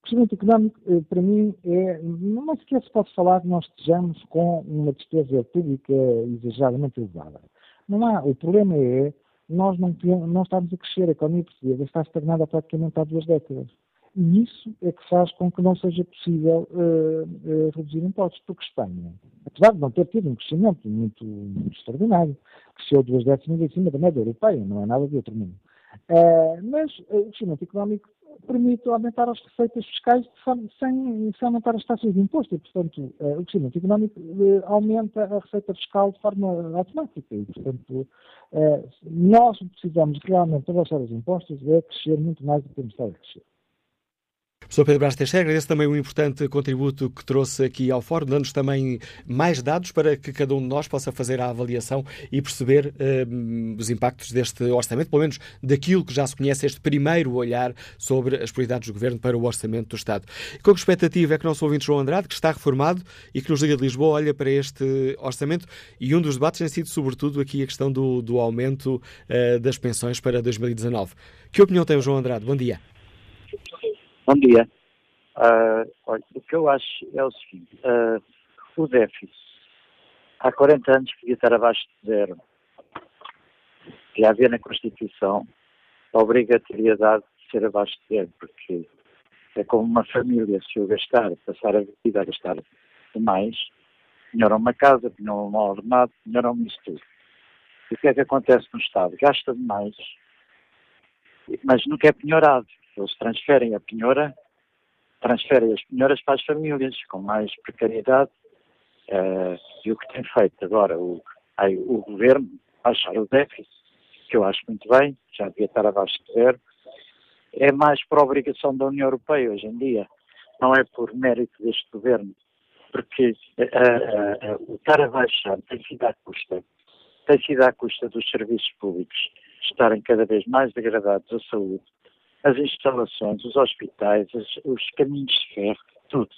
Crescimento económico, eh, para mim, é, não sequer se pode falar que nós estejamos com uma despesa pública exageradamente elevada. Não há. O problema é nós não, não estamos a crescer, a economia portuguesa está estagnada praticamente há duas décadas. E isso é que faz com que não seja possível uh, uh, reduzir impostos, porque Espanha, apesar de não ter tido um crescimento muito, muito extraordinário, cresceu duas décimas acima da média europeia, não é nada de outro mundo. Uh, mas o crescimento económico permite aumentar as receitas fiscais sem, sem aumentar as taxas de imposto. E, portanto, eh, o crescimento económico eh, aumenta a receita fiscal de forma automática. E, portanto, eh, nós precisamos realmente abaixar os impostos é crescer muito mais do que temos estado a crescer. Sr. Pedro Brás Teixeira, agradeço também o importante contributo que trouxe aqui ao fórum, dando-nos também mais dados para que cada um de nós possa fazer a avaliação e perceber uh, os impactos deste orçamento, pelo menos daquilo que já se conhece, este primeiro olhar sobre as prioridades do Governo para o orçamento do Estado. Com que expectativa é que o nosso ouvinte João Andrade, que está reformado e que nos liga de Lisboa, olha para este orçamento e um dos debates tem sido sobretudo aqui a questão do, do aumento uh, das pensões para 2019. Que opinião tem o João Andrade? Bom dia. Bom dia. Uh, olha, o que eu acho é o seguinte: uh, o déficit há 40 anos podia estar abaixo de zero. Que havia na Constituição a obrigatoriedade de ser abaixo de zero, porque é como uma família, se eu gastar, passar a vida a gastar demais, melhoram uma casa, melhoram um armado, melhoram isso tudo. E o que é que acontece no Estado? Gasta demais, mas nunca é penhorado. Eles transferem a penhora, transferem as penhoras para as famílias com mais precariedade. Uh, e o que tem feito agora o, aí, o governo, baixar o déficit, que eu acho muito bem, já devia estar abaixo de zero, é mais por obrigação da União Europeia hoje em dia, não é por mérito deste governo, porque uh, uh, o estar a baixar tem sido à custa, tem sido à custa dos serviços públicos estarem cada vez mais degradados à saúde, as instalações, os hospitais, os, os caminhos de ferro, tudo.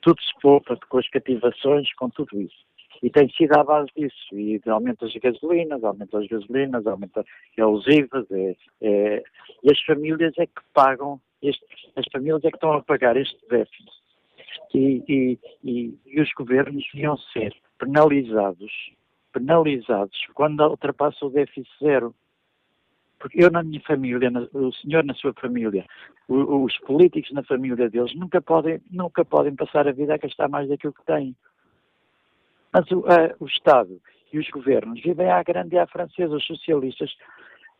Tudo se poupa com as cativações, com tudo isso. E tem sido à base disso. E aumenta as gasolinas, aumenta as gasolinas, aumenta é os IVAs. É, é, e as famílias é que pagam, este, as famílias é que estão a pagar este déficit. E, e, e, e os governos deviam ser penalizados, penalizados quando ultrapassa o déficit zero. Porque eu na minha família, o senhor na sua família, os políticos na família deles nunca podem, nunca podem passar a vida a gastar mais daquilo que têm. Mas o, o Estado e os governos vivem à grande e à francesa, os socialistas,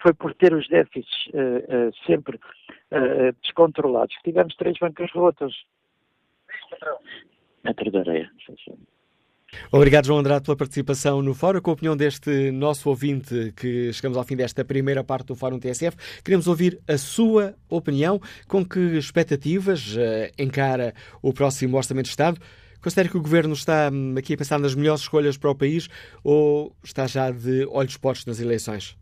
foi por ter os déficits uh, uh, sempre uh, descontrolados que tivemos três bancas rotas. Metro de areia. Obrigado, João Andrade, pela participação no Fórum. Com a opinião deste nosso ouvinte, que chegamos ao fim desta primeira parte do Fórum TSF, queremos ouvir a sua opinião. Com que expectativas uh, encara o próximo Orçamento de Estado? Considera que o Governo está hum, aqui a pensar nas melhores escolhas para o país ou está já de olhos postos nas eleições?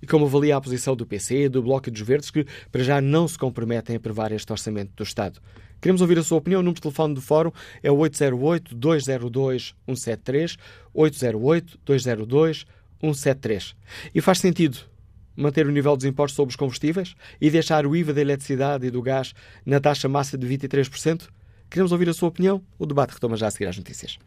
E como avalia a posição do PC, do Bloco e dos Verdes, que para já não se comprometem a aprovar este Orçamento do Estado? Queremos ouvir a sua opinião. O número de telefone do Fórum é o 808-202-173, 808-202-173. E faz sentido manter o nível dos impostos sobre os combustíveis e deixar o IVA da eletricidade e do gás na taxa máxima de 23%? Queremos ouvir a sua opinião. O debate retoma já a seguir às notícias.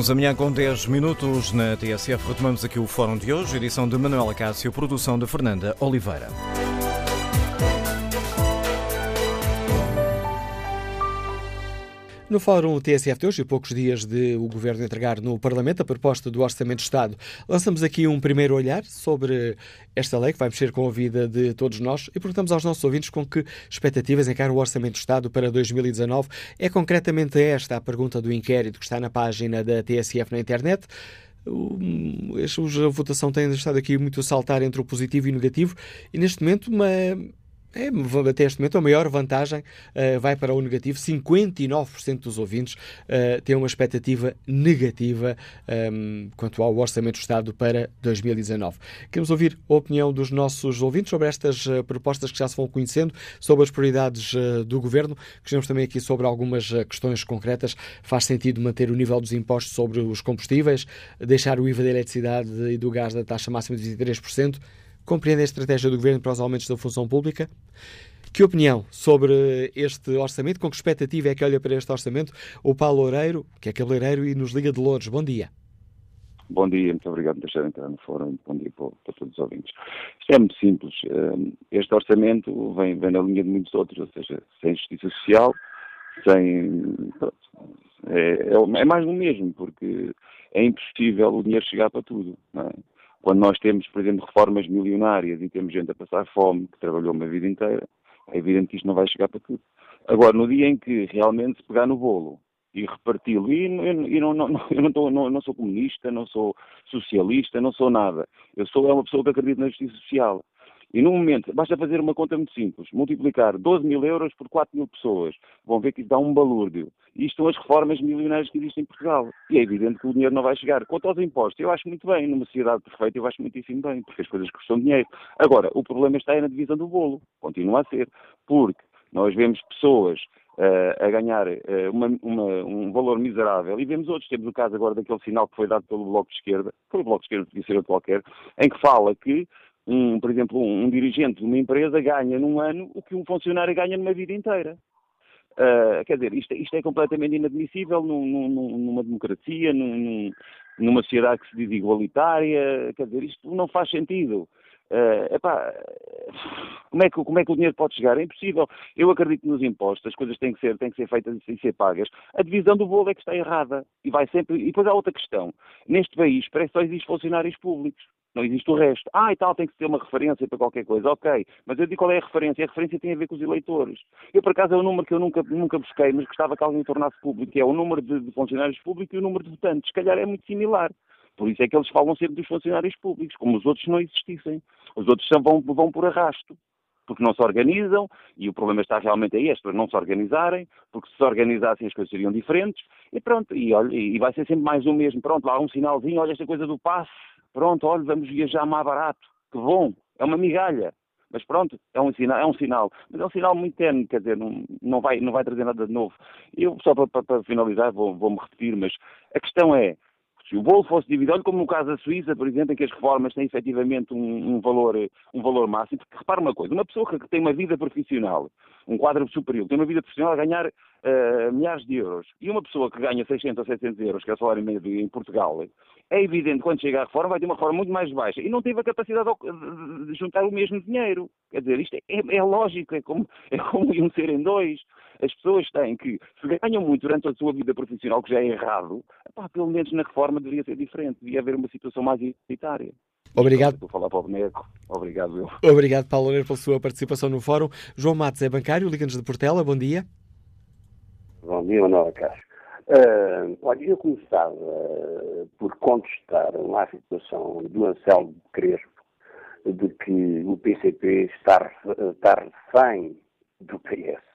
11 da manhã com 10 minutos na TSF. Retomamos aqui o Fórum de hoje, edição de Manuela Cássio, produção de Fernanda Oliveira. No Fórum TSF de hoje, poucos dias de o Governo entregar no Parlamento a proposta do Orçamento de Estado, lançamos aqui um primeiro olhar sobre esta lei que vai mexer com a vida de todos nós e perguntamos aos nossos ouvintes com que expectativas encara o Orçamento de Estado para 2019. É concretamente esta a pergunta do inquérito que está na página da TSF na internet. A votação tem estado aqui muito a saltar entre o positivo e o negativo e neste momento uma é, até este momento, a maior vantagem uh, vai para o negativo. 59% dos ouvintes uh, têm uma expectativa negativa um, ehm, quanto ao Orçamento do Estado para 2019. Queremos ouvir a opinião dos nossos ouvintes sobre estas uh, propostas que já se vão conhecendo, sobre as prioridades do Governo. Queremos também aqui sobre algumas questões concretas. Faz sentido manter o nível dos impostos sobre os combustíveis, deixar o IVA da eletricidade e do gás da taxa máxima de 23%, compreende a estratégia do Governo para os aumentos da função pública? Que opinião sobre este orçamento? Com que expectativa é que olha para este orçamento? O Paulo Oreiro, que é cabeleireiro e nos liga de Louros. Bom dia. Bom dia, muito obrigado por deixar entrar no fórum. Bom dia para, para, todos os ouvintes. Isto é muito simples. Hum, este orçamento vem, vem na linha de muitos outros, ou seja, sem justiça social, sem. É, é, é mais do mesmo, porque é impossível o dinheiro chegar para tudo. Não é? Quando nós temos, por exemplo, reformas milionárias e temos gente a passar fome, que trabalhou uma vida inteira, é evidente que isto não vai chegar para tudo. Agora, no dia em que realmente se pegar no bolo e reparti-lo, e, e não, não, eu não, tô, não, não, sou comunista, não sou socialista, não sou nada. Eu sou é uma pessoa que acredita na justiça social. E no momento, basta fazer uma conta muito simples, multiplicar 12 mil euros por 4 mil pessoas, vão ver que isso dá um balúrdio. E isto são as reformas milionárias que existem em Portugal. E é evidente que o dinheiro não vai chegar. Quanto aos impostos, eu acho muito bem, numa sociedade perfeita eu acho muitíssimo bem, porque as coisas custam dinheiro. Agora, o problema está aí na divisão do bolo, continua a ser, porque nós vemos pessoas uh, a ganhar uh, uma, uma, um valor miserável e vemos outros. Temos o caso agora daquele sinal que foi dado pelo Bloco de Esquerda, pelo Bloco de Esquerda, podia ser outro qualquer, em que fala que um, por exemplo, um, um, dirigente de uma empresa ganha num ano o que um funcionário ganha numa vida inteira. Uh, quer dizer, isto, isto, é completamente inadmissível num, num, numa democracia, numa sociedade que se diz igualitária, quer dizer, isto não faz sentido. Uh, epá, como, é que, como é que o dinheiro pode chegar? É impossível. Eu acredito nos impostos, as coisas têm que ser, têm que ser feitas e ser pagas. A divisão do bolo é que está errada. E vai sempre. E depois há outra questão. Neste país parece que só existem funcionários públicos. Não existe o resto. Ah, e tal, tem que ter uma referência para qualquer coisa. Ok, mas eu digo qual é a referência. A referência tem a ver com os eleitores. Eu, por acaso, é um número que eu nunca, nunca busquei, mas gostava que alguém tornasse público, que é o número de, de funcionários públicos e o número de votantes. Se calhar é muito similar. Por isso é que eles falam sempre dos funcionários públicos, como os outros não existissem. Os outros vão, vão por arrasto porque não se organizam, e o problema está realmente aí, as pessoas não se organizarem, porque se se organizassem as coisas seriam diferentes, e pronto, e, olha, e vai ser sempre mais o mesmo. Pronto, lá um sinalzinho, olha esta coisa do passe, Pronto, olha, vamos viajar mais barato. Que bom, é uma migalha. Mas pronto, é um sinal, é um sinal. Mas é um sinal muito terno, quer dizer, não, não, vai, não vai trazer nada de novo. Eu, só para, para, para finalizar, vou, vou-me repetir, mas a questão é, se o bolo fosse dividido, como no caso da Suíça, por exemplo, em que as reformas têm efetivamente um, um, valor, um valor máximo, porque repara uma coisa, uma pessoa que tem uma vida profissional, um quadro superior, tem uma vida profissional a ganhar uh, milhares de euros, e uma pessoa que ganha 600 ou 700 euros, que é o salário médio em Portugal, é evidente que quando chega à reforma vai ter uma reforma muito mais baixa, e não teve a capacidade de juntar o mesmo dinheiro. Quer dizer, isto é, é lógico, é como, é como iam ser em dois. As pessoas têm que, se ganham muito durante a sua vida profissional, que já é errado, pá, pelo menos na reforma deveria ser diferente, devia haver uma situação mais igualitária. Obrigado. Vou falar para o boneco. Obrigado, eu. Obrigado, Paulo Loureiro, pela sua participação no fórum. João Matos é bancário, Liga-nos de Portela. Bom dia. Bom dia, Manuela Castro. Uh, olha, eu começava uh, por contestar uma afirmação do Anselmo Crespo de que o PCP está, está refém do PS.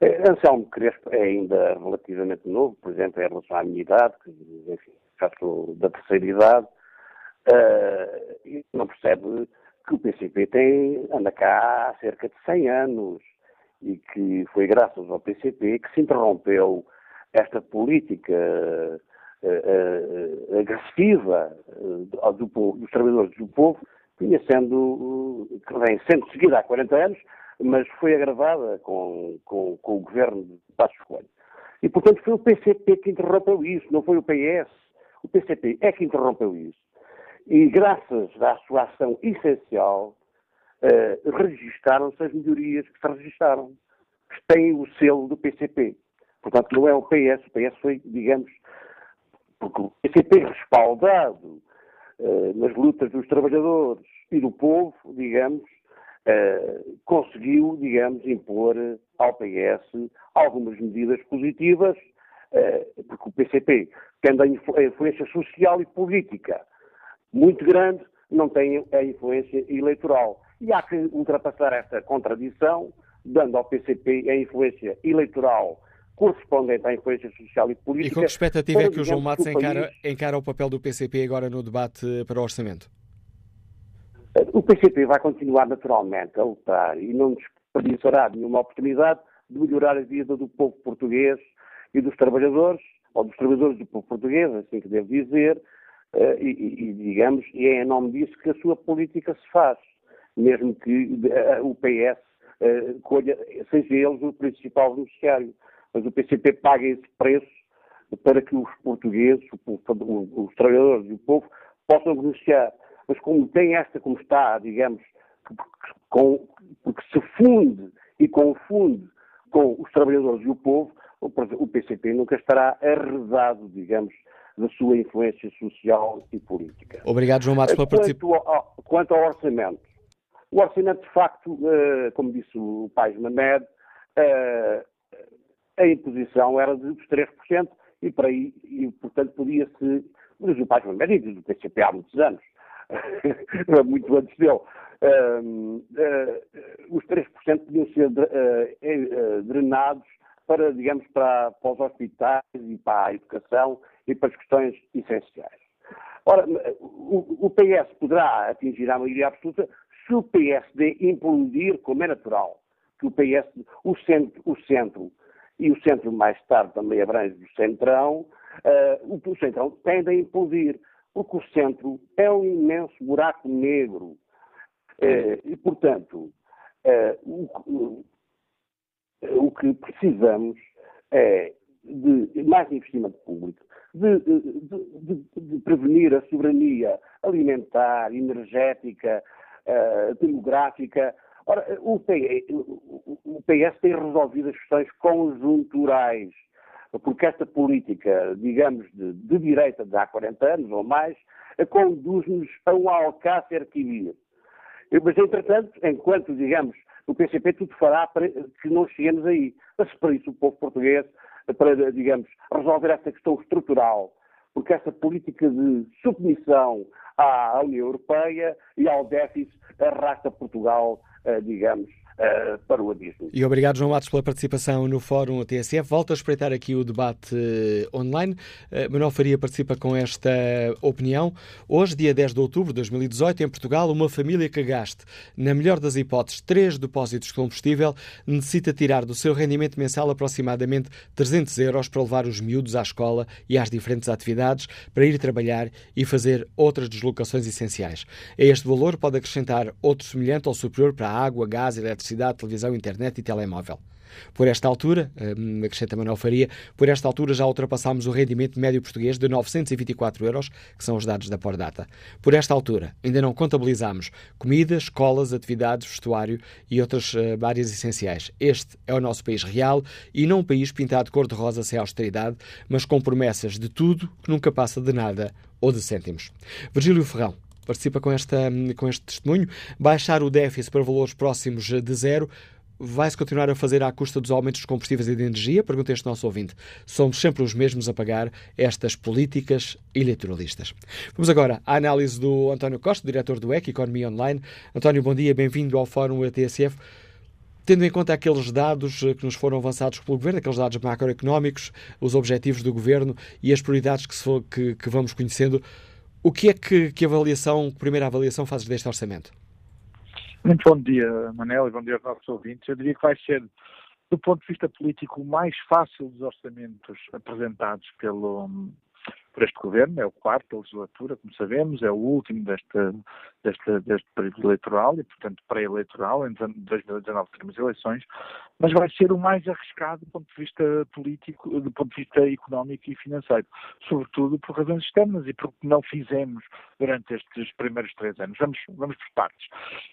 Uh, Anselmo Crespo é ainda relativamente novo, por exemplo, em relação à minha idade, que, enfim, já sou da terceira idade, uh, e não percebe que o PCP tem, anda cá há cerca de 100 anos e que foi graças ao PCP que se interrompeu esta política uh, uh, agressiva do dos trabalhadores do povo, vinha sendo, que vem sendo seguida há 40 anos, mas foi agravada com, com, com o governo de Passos Coelho. E, portanto, foi o PCP que interrompeu isso, não foi o PS. O PCP é que interrompeu isso. E graças à sua ação essencial, uh, registaram-se as melhorias que se registaram, que têm o selo do PCP. Portanto, não é o PS, o PS foi, digamos, porque o PCP respaldado uh, nas lutas dos trabalhadores e do povo, digamos, uh, conseguiu, digamos, impor ao PS algumas medidas positivas, uh, porque o PCP, tendo a influência social e política muito grande, não tem a influência eleitoral. E há que ultrapassar esta contradição, dando ao PCP a influência eleitoral correspondente à influência social e política. E com que expectativa é que o João Matos encara, encara o papel do PCP agora no debate para o orçamento? O PCP vai continuar naturalmente a lutar e não desperdiçará nenhuma oportunidade de melhorar a vida do povo português e dos trabalhadores, ou dos trabalhadores do povo português, assim que devo dizer, eh, e, e, digamos, e é em nome disso que a sua política se faz, mesmo que eh, o PS eh, colha, seja eles o principal beneficiário. Mas o PCP paga esse preço para que os portugueses, os trabalhadores e o povo possam beneficiar. Mas como tem esta, como está, digamos, com, porque se funde e confunde com os trabalhadores e o povo, o PCP nunca estará arredado, digamos, da sua influência social e política. Obrigado, João Matos, pela participação. Quanto, ao orçamento, o orçamento, de facto, eh, como disse o Pais Mamed, eh, a imposição era dos 3% e, para aí, e portanto, podia-se, diz o Pais Mamed e diz o PCP há muitos anos, muito antes dele, uh, uh, os 3% podiam ser uh, drenados para, digamos, para, para os hospitais e para a educação e para as questões essenciais. Ora, o, o PS poderá atingir a maioria absoluta se o PSD implodir, como é natural, que o PS, o centro, o centro e o centro mais tarde também abrange o centrão, uh, o, centrão tende a implodir, porque o centro é um imenso buraco negro. Uh, e, portanto, uh, o, o que precisamos é de mais investimento público, de, de, de, de prevenir a soberania alimentar, energética, demográfica. Ora, o PS, o PS tem resolvido as questões conjunturais, porque esta política, digamos, de, de direita de há 40 anos ou mais, conduz-nos a um alcácer que Mas, entretanto, enquanto, digamos, o PCP tudo fará para que não cheguemos aí. Mas para isso o povo português, para, digamos, resolver esta questão estrutural, porque essa política de submissão à União Europeia e ao déficit arrasta Portugal, eh, digamos, uh, para o abismo. E obrigado, João Matos, pela participação no Fórum TSF. Volto a espreitar aqui o debate uh, online. Uh, Manuel Faria participa com esta opinião. Hoje, dia 10 de outubro de 2018, em Portugal, uma família que gaste, na melhor das hipóteses, três depósitos de combustível, necessita tirar do seu rendimento mensal aproximadamente 300 euros para levar os miúdos à escola e às diferentes atividades, para ir trabalhar e fazer outras deslocações essenciais. A este valor pode acrescentar outro semelhante ou superior para água, gás, eletricidade eletricidade, televisão, internet e telemóvel. Por esta altura, hum, acrescenta Manuel Faria, por esta altura já ultrapassámos o rendimento médio português de 924 euros, que são os dados da Pordata. Por esta altura, ainda não contabilizamos comidas, escolas, atividades, vestuário e outras uh, áreas essenciais. Este é o nosso país real e não um país pintado de cor-de-rosa sem austeridade, mas com promessas de tudo que nunca passa de nada ou de cêntimos. Virgílio Ferrão, participa com, esta, com este testemunho. Baixar o déficit para valores próximos de zero vai-se continuar a fazer à custa dos aumentos dos combustíveis e de energia? Pergunta este nosso ouvinte. Somos sempre os mesmos a pagar estas políticas eleitoralistas. Vamos agora à análise do António Costa, diretor do EC, Economia Online. António, bom dia, bem-vindo ao Fórum ATSF. Tendo em conta aqueles dados que nos foram avançados pelo Governo, aqueles dados macroeconómicos, os objetivos do Governo e as prioridades que, se, que, que vamos conhecendo, o que é que, que avaliação, primeira avaliação fazes deste orçamento? Muito bom dia, Manel, e bom dia aos nossos ouvintes. Eu diria que vai ser, do ponto de vista político, o mais fácil dos orçamentos apresentados pelo, por este governo, é o quarto da legislatura, como sabemos, é o último deste, período eleitoral e, portanto, pré-eleitoral. Em 2019 teremos eleições, mas vai ser o mais arriscado do ponto de vista político, do ponto de vista económico e financeiro, sobretudo por razões externas e porque não fizemos durante estes primeiros três anos. Vamos, vamos por partes.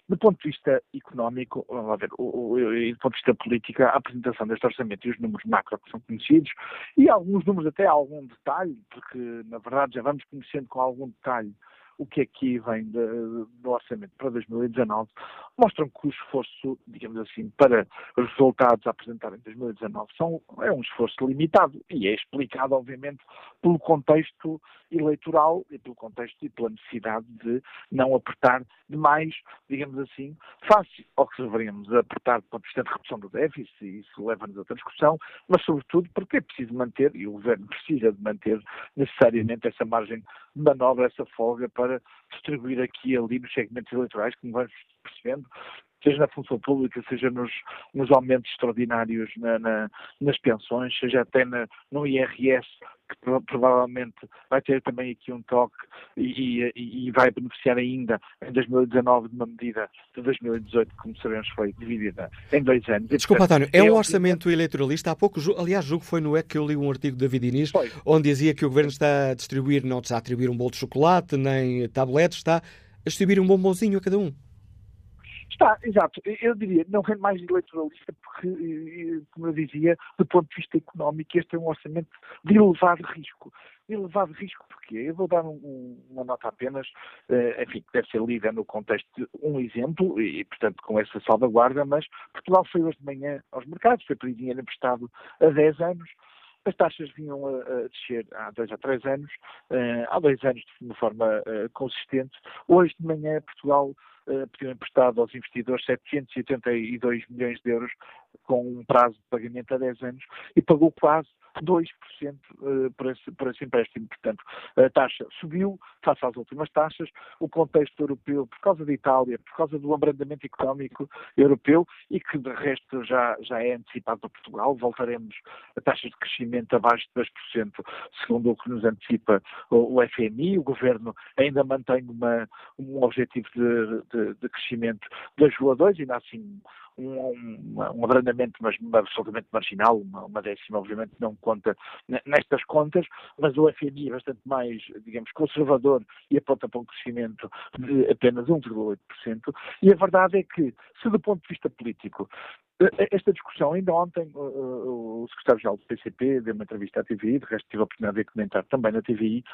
Do ponto de vista económico, vamos ver, o, o, e do ponto de vista político, a apresentação deste orçamento e os números macro que são conhecidos, e alguns números até algum detalhe, porque na verdade já vamos conhecendo com algum detalhe o que aqui vem do orçamento para 2019, mostram que o esforço, digamos assim, para os resultados a apresentar em 2019 são, é um esforço limitado e é explicado, obviamente, pelo contexto eleitoral e pelo contexto e pela necessidade de não apertar demais, digamos assim, face ao que deveríamos apertar do ponto de vista de redução do déficit, e isso leva-nos a outra discussão, mas sobretudo porque é preciso manter, e o Governo precisa de manter necessariamente essa margem manobra, essa folga para distribuir aqui e ali nos segmentos eleitorais, como vamos percebendo, seja na função pública, seja nos, nos aumentos extraordinários na, na, nas pensões, seja até na, no IRS, que provavelmente vai ter também aqui um toque e, e, e, vai beneficiar ainda em 2019 de uma medida de 2018, que, como sabemos, foi dividida em dois anos. Desculpa, António, é um orçamento eleitoralista. Há pouco, aliás, julgo que foi no EC que eu li um artigo de David Inês, foi. onde dizia que o Governo está a distribuir, não está a atribuir um bolo de chocolate, nem tabletes, está a distribuir um bombonzinho a cada um. Está, exato. Eu diria, não é mais eleitoralista, porque, como eu dizia, do ponto de vista económico, este é um orçamento de elevado risco. Elevado risco porque Eu vou dar um, uma nota apenas, uh, enfim, que deve ser lida no contexto de um exemplo, e, portanto, com essa salvaguarda, mas Portugal foi hoje de manhã aos mercados, foi pedir dinheiro emprestado há 10 anos, as taxas vinham a, a descer há dois a três anos, uh, há dois anos de uma forma uh, consistente. Hoje de manhã Portugal pediu emprestado aos investidores 782 milhões de euros com um prazo de pagamento a 10 anos e pagou quase 2% eh, por esse, por esse empréstimo. Portanto, a taxa subiu face às últimas taxas, o contexto europeu, por causa da Itália, por causa do abrandamento económico europeu e que, de resto, já, já é antecipado para Portugal. Voltaremos a taxas de crescimento abaixo de 2%, segundo o que nos antecipa o, FMI. O governo ainda mantém uma, um objetivo de, de, de crescimento 2,2, ainda assim um, um, abrandamento, mas absolutamente marginal, uma, uma, décima obviamente não conta nestas contas, mas o FMI é bastante mais, digamos, conservador e aponta para um crescimento de apenas 1,8%. E a verdade é que, se do ponto de vista político eh, esta discussão, ainda ontem, o secretário-geral do PCP deu uma entrevista à TVI, de resto tive a oportunidade de comentar também na TVI,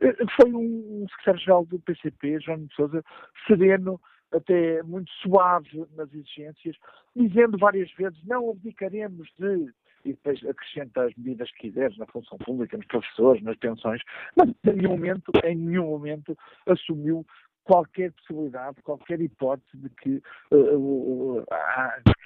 eh, foi um secretário-geral do PCP, João de Sousa, sereno, até muito suave nas exigências, dizendo várias vezes não abdicaremos de e depois acrescenta as medidas que quiseres na função pública, nos professores, nas pensões, mas em nenhum momento, em nenhum momento assumiu qualquer possibilidade, qualquer hipótese de que, uh, uh,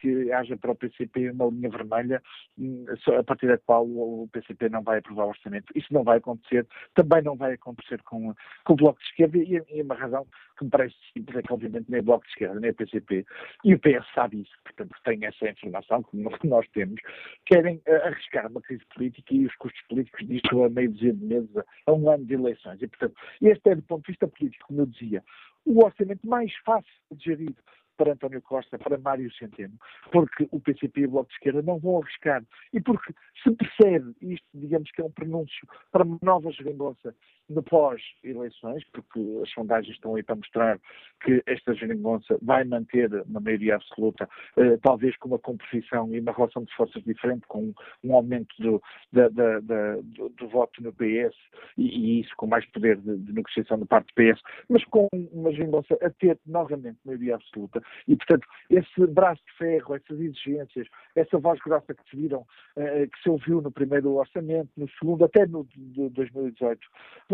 que haja para o PCP uma linha vermelha hum, a partir da qual o PCP não vai aprovar o orçamento. Isso não vai acontecer, também não vai acontecer com, com o Bloco de Esquerda e, e uma razão que me parece simples é que obviamente nem o Bloco de Esquerda nem o PCP e o PS sabe isso, portanto tem essa informação que nós temos, querem uh, arriscar uma crise política e os custos políticos disto a meio de meses, a um ano de eleições. E portanto, este é do ponto de vista político, como eu dizia, o orçamento mais fácil de gerir para António Costa, para Mário Centeno, porque o PCP e o Bloco de Esquerda não vão arriscar. E porque se percebe, isto digamos que é um pronúncio para uma nova geringonça no pós-eleições, porque as sondagens estão aí para mostrar que esta geringonça vai manter uma maioria absoluta, eh, talvez com uma composição e uma relação de forças diferente, com um aumento do, da, da, da, do, do voto no PS e, e, isso com mais poder de, de negociação da parte do PS, mas com uma geringonça a ter novamente maioria absoluta. E, portanto, esse braço de ferro, essas exigências, essa voz grossa que se viram, eh, que se ouviu no primeiro orçamento, no segundo, até no de 2018,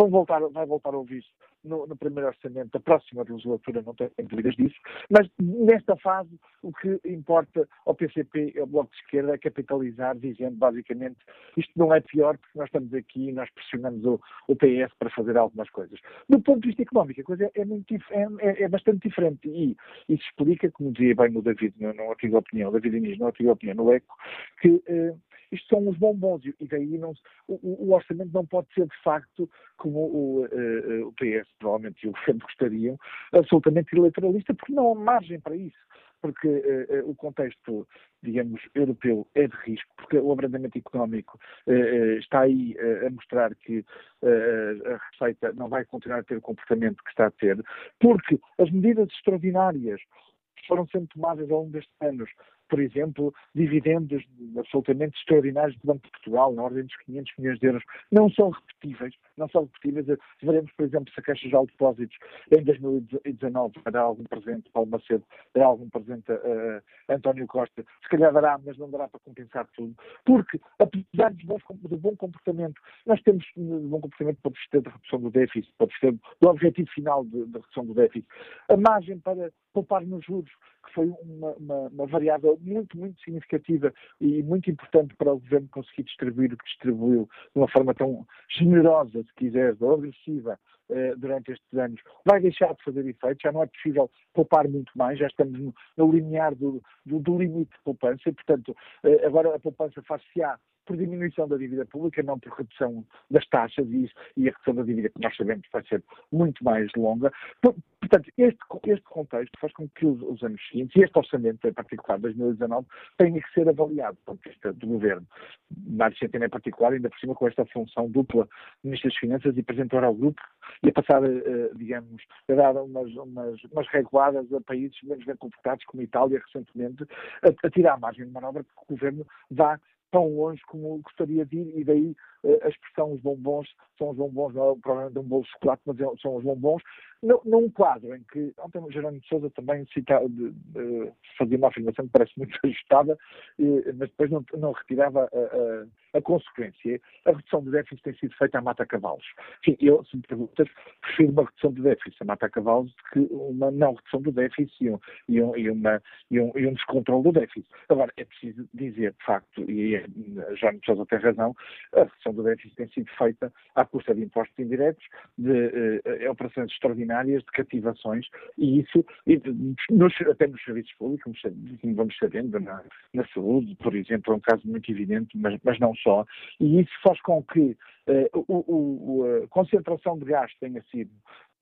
vão voltar, vai voltar a ouvir no, no, primeiro orçamento da próxima legislatura, não tenho dúvidas disso, mas nesta fase o que importa ao PCP e ao Bloco de Esquerda é capitalizar, dizendo basicamente isto não é pior porque nós estamos aqui e nós pressionamos o, o PS para fazer algumas coisas. Do ponto de vista económico, a coisa é, muito, é, é, é bastante diferente e isso explica, como dizia bem o David no, no artigo de opinião, David Inês no artigo de opinião no ECO, que eh, isto são os bombons e daí não, o, o, orçamento não pode ser de facto, como o, uh, o PS provavelmente e o governo gostariam, absolutamente eleitoralista, porque não há margem para isso. porque uh, o contexto, digamos, europeu é de risco, porque o abrandamento económico uh, está aí a mostrar que a receita não vai continuar a ter o comportamento que está a ter, porque as medidas extraordinárias foram sendo tomadas ao longo destes anos por exemplo, dividendos absolutamente extraordinários do Banco de Portugal, na ordem dos 500 milhões de euros, não são repetíveis, não são repetíveis. Veremos, por exemplo, se a Caixa de Depósitos em 2019 dará algum presente, Paulo Macedo dará algum presente a, a António Costa, se calhar dará, mas não dará para compensar tudo, porque, apesar do bom comportamento, nós temos um bom comportamento para o da redução do déficit, para o objetivo final da redução do déficit, a margem para poupar nos juros, que foi uma, uma, uma, variável muito, muito significativa e muito importante para o governo conseguir distribuir o que distribuiu de uma forma tão generosa, se quiseres, ou agressiva, eh, durante estes anos, vai deixar de fazer efeito, já não é possível poupar muito mais, já estamos no, no limiar do, do, do, limite de poupança e, portanto, eh, agora a poupança faz-se-á por diminuição da dívida pública, não por redução das taxas e, e, a redução da dívida, que nós sabemos vai ser muito mais longa. Portanto, este, este contexto faz com que os, os, anos seguintes, e este orçamento em particular, 2019, tenha que ser avaliado do ponto de vista do governo. Mário Centeno em particular, ainda por cima com esta função dupla Ministro das Finanças e apresentar ao grupo e a passar, uh, digamos, a dar umas, umas, umas reguadas a países menos bem comportados, como a Itália, recentemente, a, a tirar a margem de manobra que o governo dá tão longe como gostaria de ir, e daí eh, a expressão os bombons são os bombons, não é provavelmente um bolo de chocolate, mas é, são os bombons, num quadro em que, ontem o Jerónimo de Sousa também cita, de, de, fazia uma afirmação que parece muito ajustada, mas depois não, não retirava a, a, a, consequência. A redução do déficit tem sido feita a mata-cavalos. Enfim, eu, se me perguntas, prefiro uma redução do déficit a mata-cavalos do que uma não redução do déficit e um, e um, e uma, e um, e um descontrole do déficit. Agora, é preciso dizer, de facto, e Jerónimo de Sousa tem razão, a redução do déficit tem sido feita à custa de impostos indiretos, de uh, operações extraordinárias extraordinárias de cativações e isso, e até nos serviços públicos, como vamos sabendo, na, na, saúde, por exemplo, é um caso muito evidente, mas, mas não só, e isso faz com que uh, o, o, a concentração de gasto tenha sido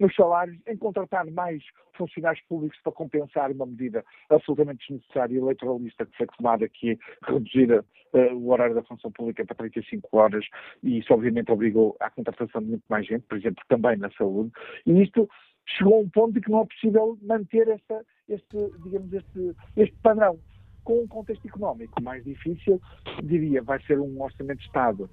nos salários, em contratar mais funcionários públicos para compensar uma medida absolutamente desnecessária e eleitoralista que foi tomada, que é reduzir uh, o horário da função pública para 35 horas, e isso obviamente obrigou à contratação de muito mais gente, por exemplo, também na saúde, e isto chegou a um ponto de que não é possível manter este, digamos, este padrão. Com um contexto económico mais difícil, diria, vai ser um orçamento de Estado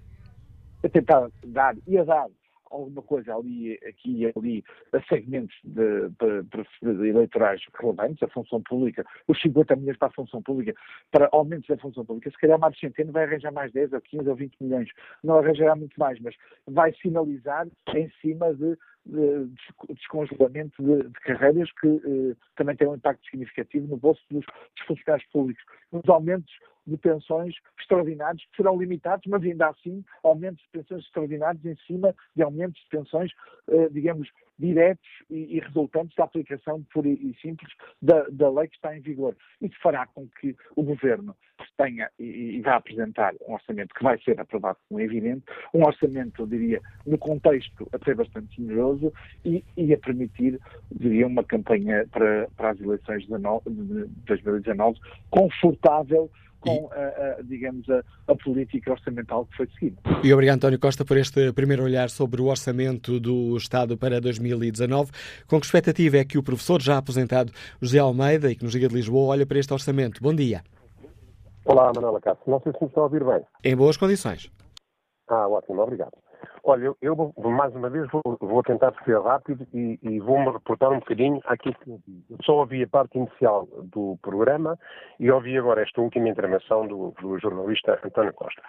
a tentar dar e a dar alguma coisa ali, aqui e ali, a segmentos de, de, de, eleitorais relevantes, a função pública, os 50 milhões para a função pública, para aumentos da função pública, se calhar Mário Centeno vai arranjar mais 10 ou 15 ou 20 milhões, não arranjará muito mais, mas vai sinalizar em cima de de descongelamento de, de, carreiras que eh, também tem um impacto significativo no bolso dos, dos funcionários públicos. Os aumentos de pensões extraordinários que serão limitados, mas ainda assim aumentos de pensões extraordinários em cima de aumentos de pensões, eh, digamos, diretos e, e, resultantes da aplicação pura e simples da, da, lei que está em vigor. Isso fará com que o Governo tenha e, e vá apresentar um orçamento que vai ser aprovado, como é evidente, um orçamento, eu diria, no contexto até bastante generoso e, e a permitir, diria, uma campanha para, para as eleições de 2019 confortável com, a, a, digamos, a, a, política orçamental que foi seguida. E obrigado, António Costa, por este primeiro olhar sobre o orçamento do Estado para 2019. Com que expectativa é que o professor já aposentado José Almeida, e que nos Liga de Lisboa, olha para este orçamento? Bom dia. Olá, Manuela Cássio. Não sei se me estão a ouvir bem. Em boas condições. Ah, ótimo, obrigado. Olha, eu, eu mais uma vez vou, vou tentar ser rápido e, e vou-me reportar um bocadinho aquilo que eu só ouvi a parte inicial do programa e ouvi agora esta última intervenção do, do jornalista António Costa.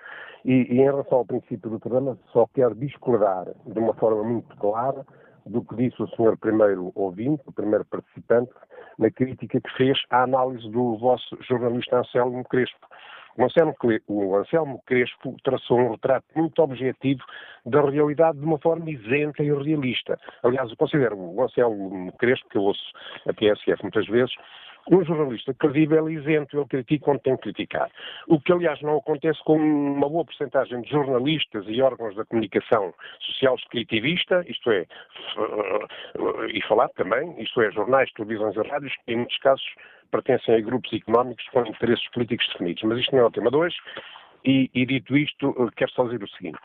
E, e, em relação ao princípio do programa, só quero discordar de uma forma muito clara do que disse o senhor primeiro ouvinte, o primeiro participante, na crítica que fez à análise do vosso jornalista Anselmo Crespo. O Anselmo, o Anselmo Crespo traçou um retrato muito objetivo da realidade de uma forma isenta e realista. Aliás, eu considero o Anselmo Crespo, que eu ouço a TSF muitas vezes, um jornalista credível e isento, ele critica quando tem que criticar. O que, aliás, não acontece com uma boa porcentagem de jornalistas e órgãos da comunicação social escritivista, isto é, e falar também, isto é, jornais, televisões e rádios, em muitos casos pertencem a grupos económicos com interesses políticos definidos. Mas isto não é o tema 2. E, e, dito isto, quero só dizer o seguinte.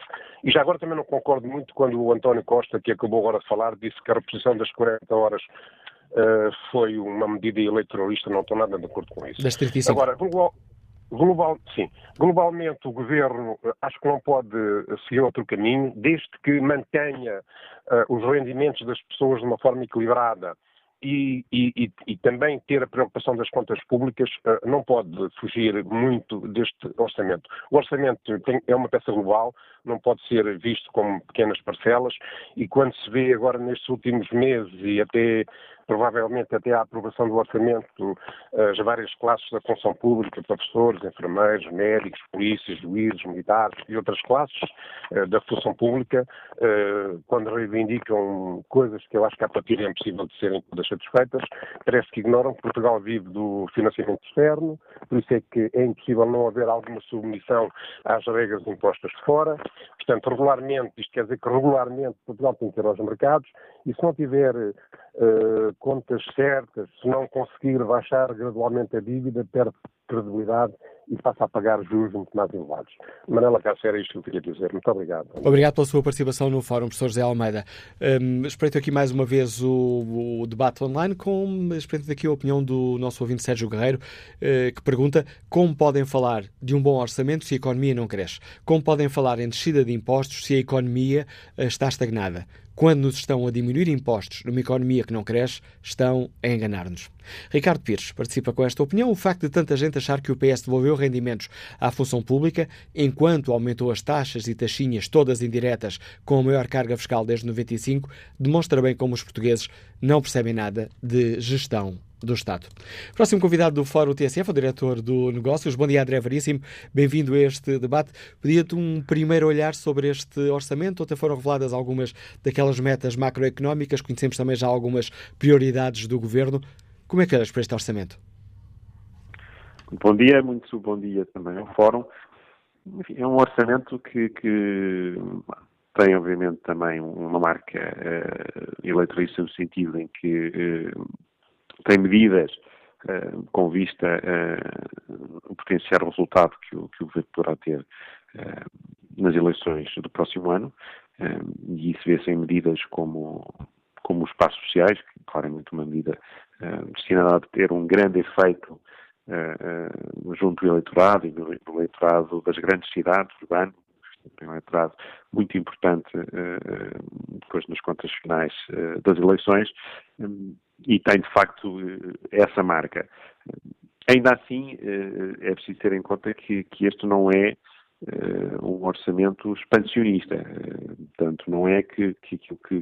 E já agora também não concordo muito quando o António Costa, que acabou agora de falar, disse que a reposição das 40 horas uh, foi uma medida eleitoralista. Não estou nada de acordo com isso. Das 35. Agora, global, global, sim, globalmente o governo acho que não pode seguir outro caminho, desde que mantenha uh, os rendimentos das pessoas de uma forma equilibrada e, e, e, também ter a preocupação das contas públicas uh, não pode fugir muito deste orçamento. O orçamento tem, é uma peça global, não pode ser visto como pequenas parcelas e quando se vê agora nestes últimos meses e até provavelmente até à aprovação do orçamento, as várias classes da função pública, professores, enfermeiros, médicos, polícias, juízes, militares e outras classes uh, da função pública, uh, quando reivindicam coisas que eu acho que a partir é impossível de serem todas satisfeitas, parece que ignoram que Portugal vive do financiamento externo, por isso é que é impossível não haver alguma submissão às regras impostas de fora. Portanto, regularmente, isto quer dizer que regularmente Portugal tem que ir aos mercados e se não tiver uh, contas certas, se não conseguir baixar gradualmente a dívida, perde credibilidade e passa a pagar juros muito mais elevados. Manela Cássio, era isto que eu queria dizer. Muito obrigado. Obrigado pela sua participação no Fórum, professor José Almeida. Um, espreito aqui mais uma vez o, o, debate online, com espreito aqui a opinião do nosso ouvinte Sérgio Guerreiro, uh, que pergunta como podem falar de um bom orçamento se a economia não cresce? Como podem falar em descida de impostos se a economia uh, está estagnada? Quando nos estão a diminuir impostos numa economia que não cresce, estão a enganar-nos. Ricardo Pires participa com esta opinião. O facto de tanta gente achar que o PS devolveu rendimentos à função pública, enquanto aumentou as taxas e taxinhas todas indiretas com a maior carga fiscal desde 95, demonstra bem como os portugueses não percebem nada de gestão do Estado. Próximo convidado do Fórum TSF, o diretor do Negócios. Bom dia, André Veríssimo. Bem-vindo a este debate. Pedia-te um primeiro olhar sobre este orçamento. Ontem foram reveladas algumas daquelas metas macroeconómicas. Conhecemos também já algumas prioridades do governo. Como é que olhas para este orçamento? Bom dia, muito bom dia também ao Fórum. Enfim, é um orçamento que, que tem, obviamente, também uma marca uh, eleitorista no sentido em que uh, tem medidas uh, com vista a uh, resultado que o, que o governo poderá ter nas eleições do próximo ano, e isso vê-se em medidas como, como os passos sociais, que claramente uma medida destinada a ter um grande efeito junto do eleitorado e do eleitorado das grandes cidades urbanas, um eleitorado muito importante depois nas contas finais das eleições, e tem de facto eh, essa marca. Ainda assim, eh, é preciso ter em conta que, que este não é eh, um orçamento expansionista. Portanto, não é que, que aquilo que,